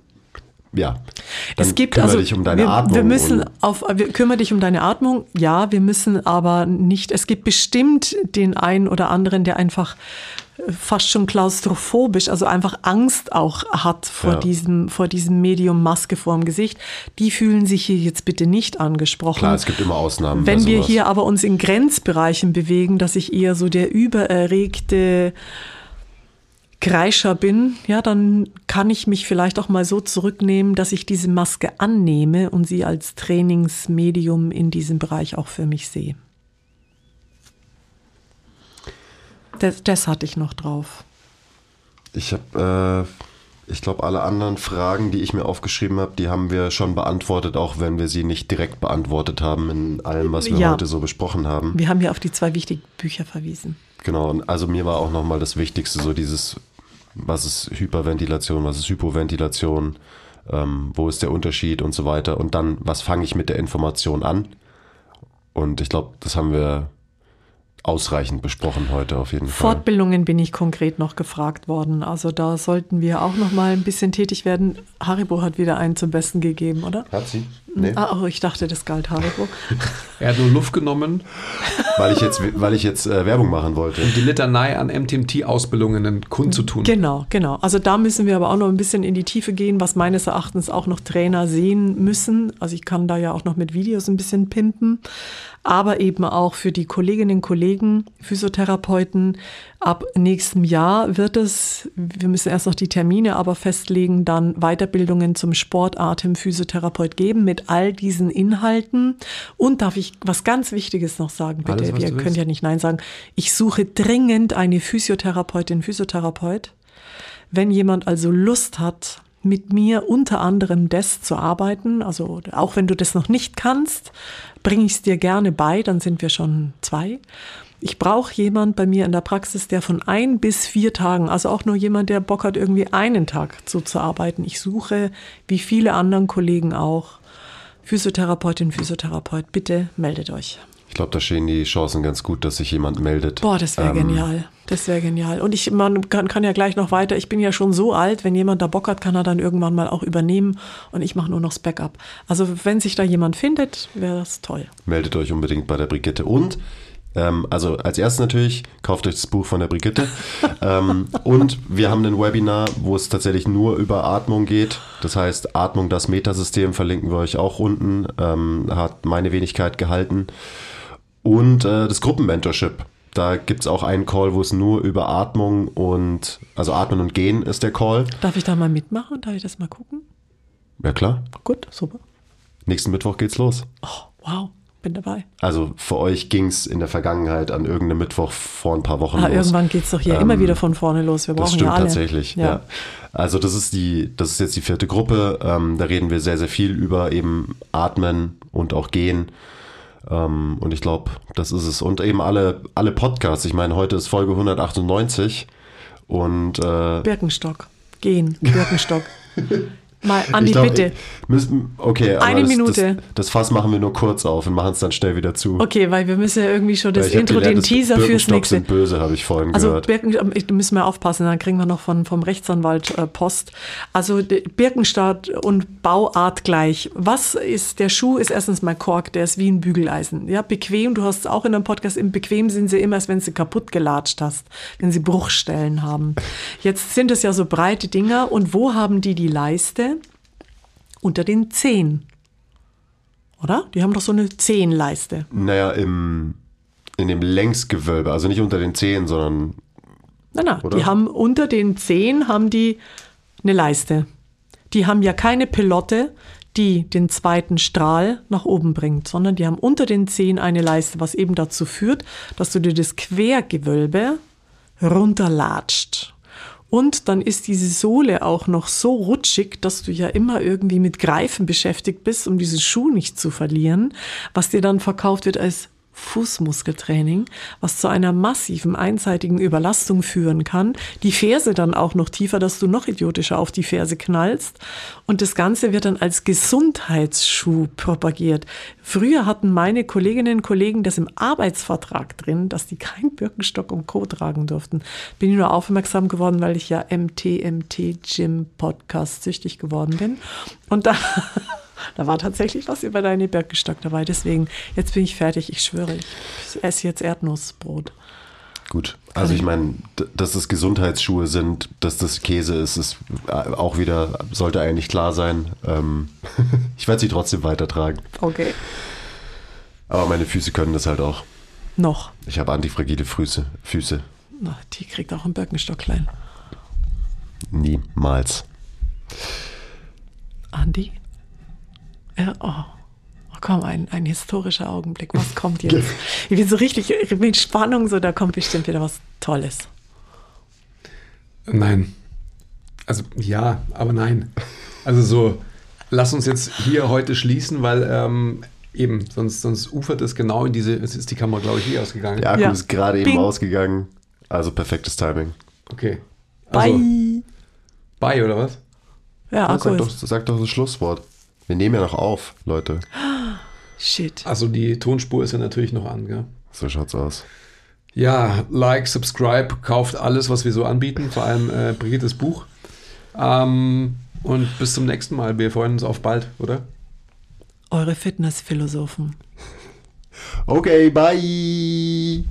ja. Dann es gibt also, dich um deine wir, Atmung. Wir müssen auf, wir kümmere dich um deine Atmung. Ja, wir müssen aber nicht. Es gibt bestimmt den einen oder anderen, der einfach äh, fast schon klaustrophobisch, also einfach Angst auch hat vor ja. diesem, vor diesem Medium Maske vorm Gesicht. Die fühlen sich hier jetzt bitte nicht angesprochen. Klar, es gibt immer Ausnahmen. Wenn wir hier aber uns in Grenzbereichen bewegen, dass ich eher so der übererregte Kreischer bin, ja, dann kann ich mich vielleicht auch mal so zurücknehmen, dass ich diese Maske annehme und sie als Trainingsmedium in diesem Bereich auch für mich sehe. Das, das hatte ich noch drauf. Ich habe, äh, ich glaube, alle anderen Fragen, die ich mir aufgeschrieben habe, die haben wir schon beantwortet, auch wenn wir sie nicht direkt beantwortet haben in allem, was wir ja. heute so besprochen haben. Wir haben ja auf die zwei wichtigen Bücher verwiesen. Genau, also mir war auch nochmal das Wichtigste, so dieses was ist Hyperventilation, was ist Hypoventilation, ähm, wo ist der Unterschied und so weiter. Und dann, was fange ich mit der Information an? Und ich glaube, das haben wir ausreichend besprochen heute auf jeden Fall. Fortbildungen bin ich konkret noch gefragt worden. Also da sollten wir auch noch mal ein bisschen tätig werden. Haribo hat wieder einen zum Besten gegeben, oder? Hat sie? Nee, Ah, oh, ich dachte, das galt Haribo. Er hat nur Luft genommen weil ich jetzt, weil ich jetzt äh, Werbung machen wollte. um die Litanei an MTMT-Ausbildungen kundzutun. Genau, genau. Also da müssen wir aber auch noch ein bisschen in die Tiefe gehen, was meines Erachtens auch noch Trainer sehen müssen. Also ich kann da ja auch noch mit Videos ein bisschen pimpen, aber eben auch für die Kolleginnen und Kollegen, Physiotherapeuten. Ab nächstem Jahr wird es, wir müssen erst noch die Termine aber festlegen, dann Weiterbildungen zum Sportatem-Physiotherapeut geben mit all diesen Inhalten. Und darf ich was ganz Wichtiges noch sagen, bitte? Alles, du könnt willst. ja nicht Nein sagen. Ich suche dringend eine Physiotherapeutin, Physiotherapeut. Wenn jemand also Lust hat, mit mir unter anderem das zu arbeiten, also auch wenn du das noch nicht kannst, bringe ich es dir gerne bei, dann sind wir schon zwei. Ich brauche jemand bei mir in der Praxis, der von ein bis vier Tagen, also auch nur jemand, der Bock hat, irgendwie einen Tag so zu arbeiten. Ich suche, wie viele anderen Kollegen auch, Physiotherapeutin, Physiotherapeut, bitte meldet euch. Ich glaube, da stehen die Chancen ganz gut, dass sich jemand meldet. Boah, das wäre Ähm, genial. Das wäre genial. Und ich, man kann, kann ja gleich noch weiter. Ich bin ja schon so alt, wenn jemand da Bock hat, kann er dann irgendwann mal auch übernehmen und ich mache nur noch das Backup. Also wenn sich da jemand findet, wäre das toll. Meldet euch unbedingt bei der Brigitte. Und, ähm, also als erstes natürlich, kauft euch das Buch von der Brigitte. ähm, und wir haben ein Webinar, wo es tatsächlich nur über Atmung geht. Das heißt, Atmung, das Metasystem, verlinken wir euch auch unten. Ähm, hat meine Wenigkeit gehalten. Und äh, das Gruppenmentorship. Da gibt es auch einen Call, wo es nur über Atmung und, also Atmen und Gehen ist der Call. Darf ich da mal mitmachen? Darf ich das mal gucken? Ja klar, Gut, super. nächsten Mittwoch geht's los. Oh, wow, bin dabei. Also für euch ging es in der Vergangenheit an irgendeinem Mittwoch vor ein paar Wochen Ah, los. irgendwann geht es doch hier Ähm, immer wieder von vorne los. Wir brauchen Das stimmt ja alle. tatsächlich, ja. Also das ist die, das ist jetzt die vierte Gruppe. Ähm, da reden wir sehr, sehr viel über eben Atmen und auch Gehen. Ähm, und ich glaube, das ist es. Und eben alle, alle Podcasts. Ich meine, heute ist Folge 198 und äh, Birkenstock. Gehen, Birkenstock. mal, Andi, glaub, bitte. Müssen, okay, Eine das, Minute. Das, das Fass machen wir nur kurz auf und machen es dann schnell wieder zu. Okay, weil wir müssen ja irgendwie schon das Intro, gelernt, den Teaser fürs nächste. sind böse, habe ich vorhin Also gehört. Birken, da müssen wir aufpassen, dann kriegen wir noch von, vom Rechtsanwalt äh, Post. Also Birkenstadt und Bauart gleich. Was ist, der Schuh ist erstens mal Kork, der ist wie ein Bügeleisen. Ja, bequem, du hast es auch in einem Podcast, im bequem sind sie immer, als wenn sie kaputt gelatscht hast, wenn sie Bruchstellen haben. Jetzt sind es ja so breite Dinger und wo haben die die Leiste? Unter den Zehen. Oder? Die haben doch so eine Zehenleiste. Naja, im, in dem Längsgewölbe, also nicht unter den Zehen, sondern Nein, nein, Oder? die haben unter den Zehen haben die eine Leiste. Die haben ja keine Pilotte, die den zweiten Strahl nach oben bringt, sondern die haben unter den Zehen eine Leiste, was eben dazu führt, dass du dir das Quergewölbe runterlatscht. Und dann ist diese Sohle auch noch so rutschig, dass du ja immer irgendwie mit Greifen beschäftigt bist, um diesen Schuh nicht zu verlieren, was dir dann verkauft wird als Fußmuskeltraining, was zu einer massiven einseitigen Überlastung führen kann. Die Ferse dann auch noch tiefer, dass du noch idiotischer auf die Ferse knallst. Und das Ganze wird dann als Gesundheitsschuh propagiert. Früher hatten meine Kolleginnen und Kollegen das im Arbeitsvertrag drin, dass die keinen Birkenstock und Co. tragen durften. Bin ich nur aufmerksam geworden, weil ich ja MTMT Gym Podcast süchtig geworden bin. Und da da war tatsächlich was über deine Birkenstock dabei. Deswegen, jetzt bin ich fertig. Ich schwöre, ich esse jetzt Erdnussbrot. gut. Also ich meine, dass es Gesundheitsschuhe sind, dass das Käse ist, ist äh, auch wieder, sollte eigentlich klar sein. Ähm, ich werde sie trotzdem weitertragen. Okay. Aber meine Füße können das halt auch. Noch. Ich habe antifragile Füße. Füße. Na, die kriegt auch einen Birkenstock klein. Niemals. Andi? Ja, oh. oh. Komm, ein, ein historischer Augenblick. Was kommt jetzt? Ich bin so richtig mit Spannung, so da kommt bestimmt wieder was Tolles. Nein. Also ja, aber nein. Also so, lass uns jetzt hier heute schließen, weil ähm, eben, sonst, sonst ufert es genau in diese, es ist die Kamera, glaube ich, hier ausgegangen. Der Akku Ja. ist gerade eben ausgegangen. Also perfektes Timing. Okay. Bye. Also, bye oder was? ja, Akku sag, doch, sag doch das Schlusswort. Wir nehmen ja noch auf, Leute. Shit. Also die Tonspur ist ja natürlich noch an, gell? So schaut's aus. Ja, like, subscribe, kauft alles, was wir so anbieten, vor allem äh, Brigittes Buch. Ähm, und bis zum nächsten Mal. Wir freuen uns auf bald, oder? Eure Fitnessphilosophen. Okay, bye.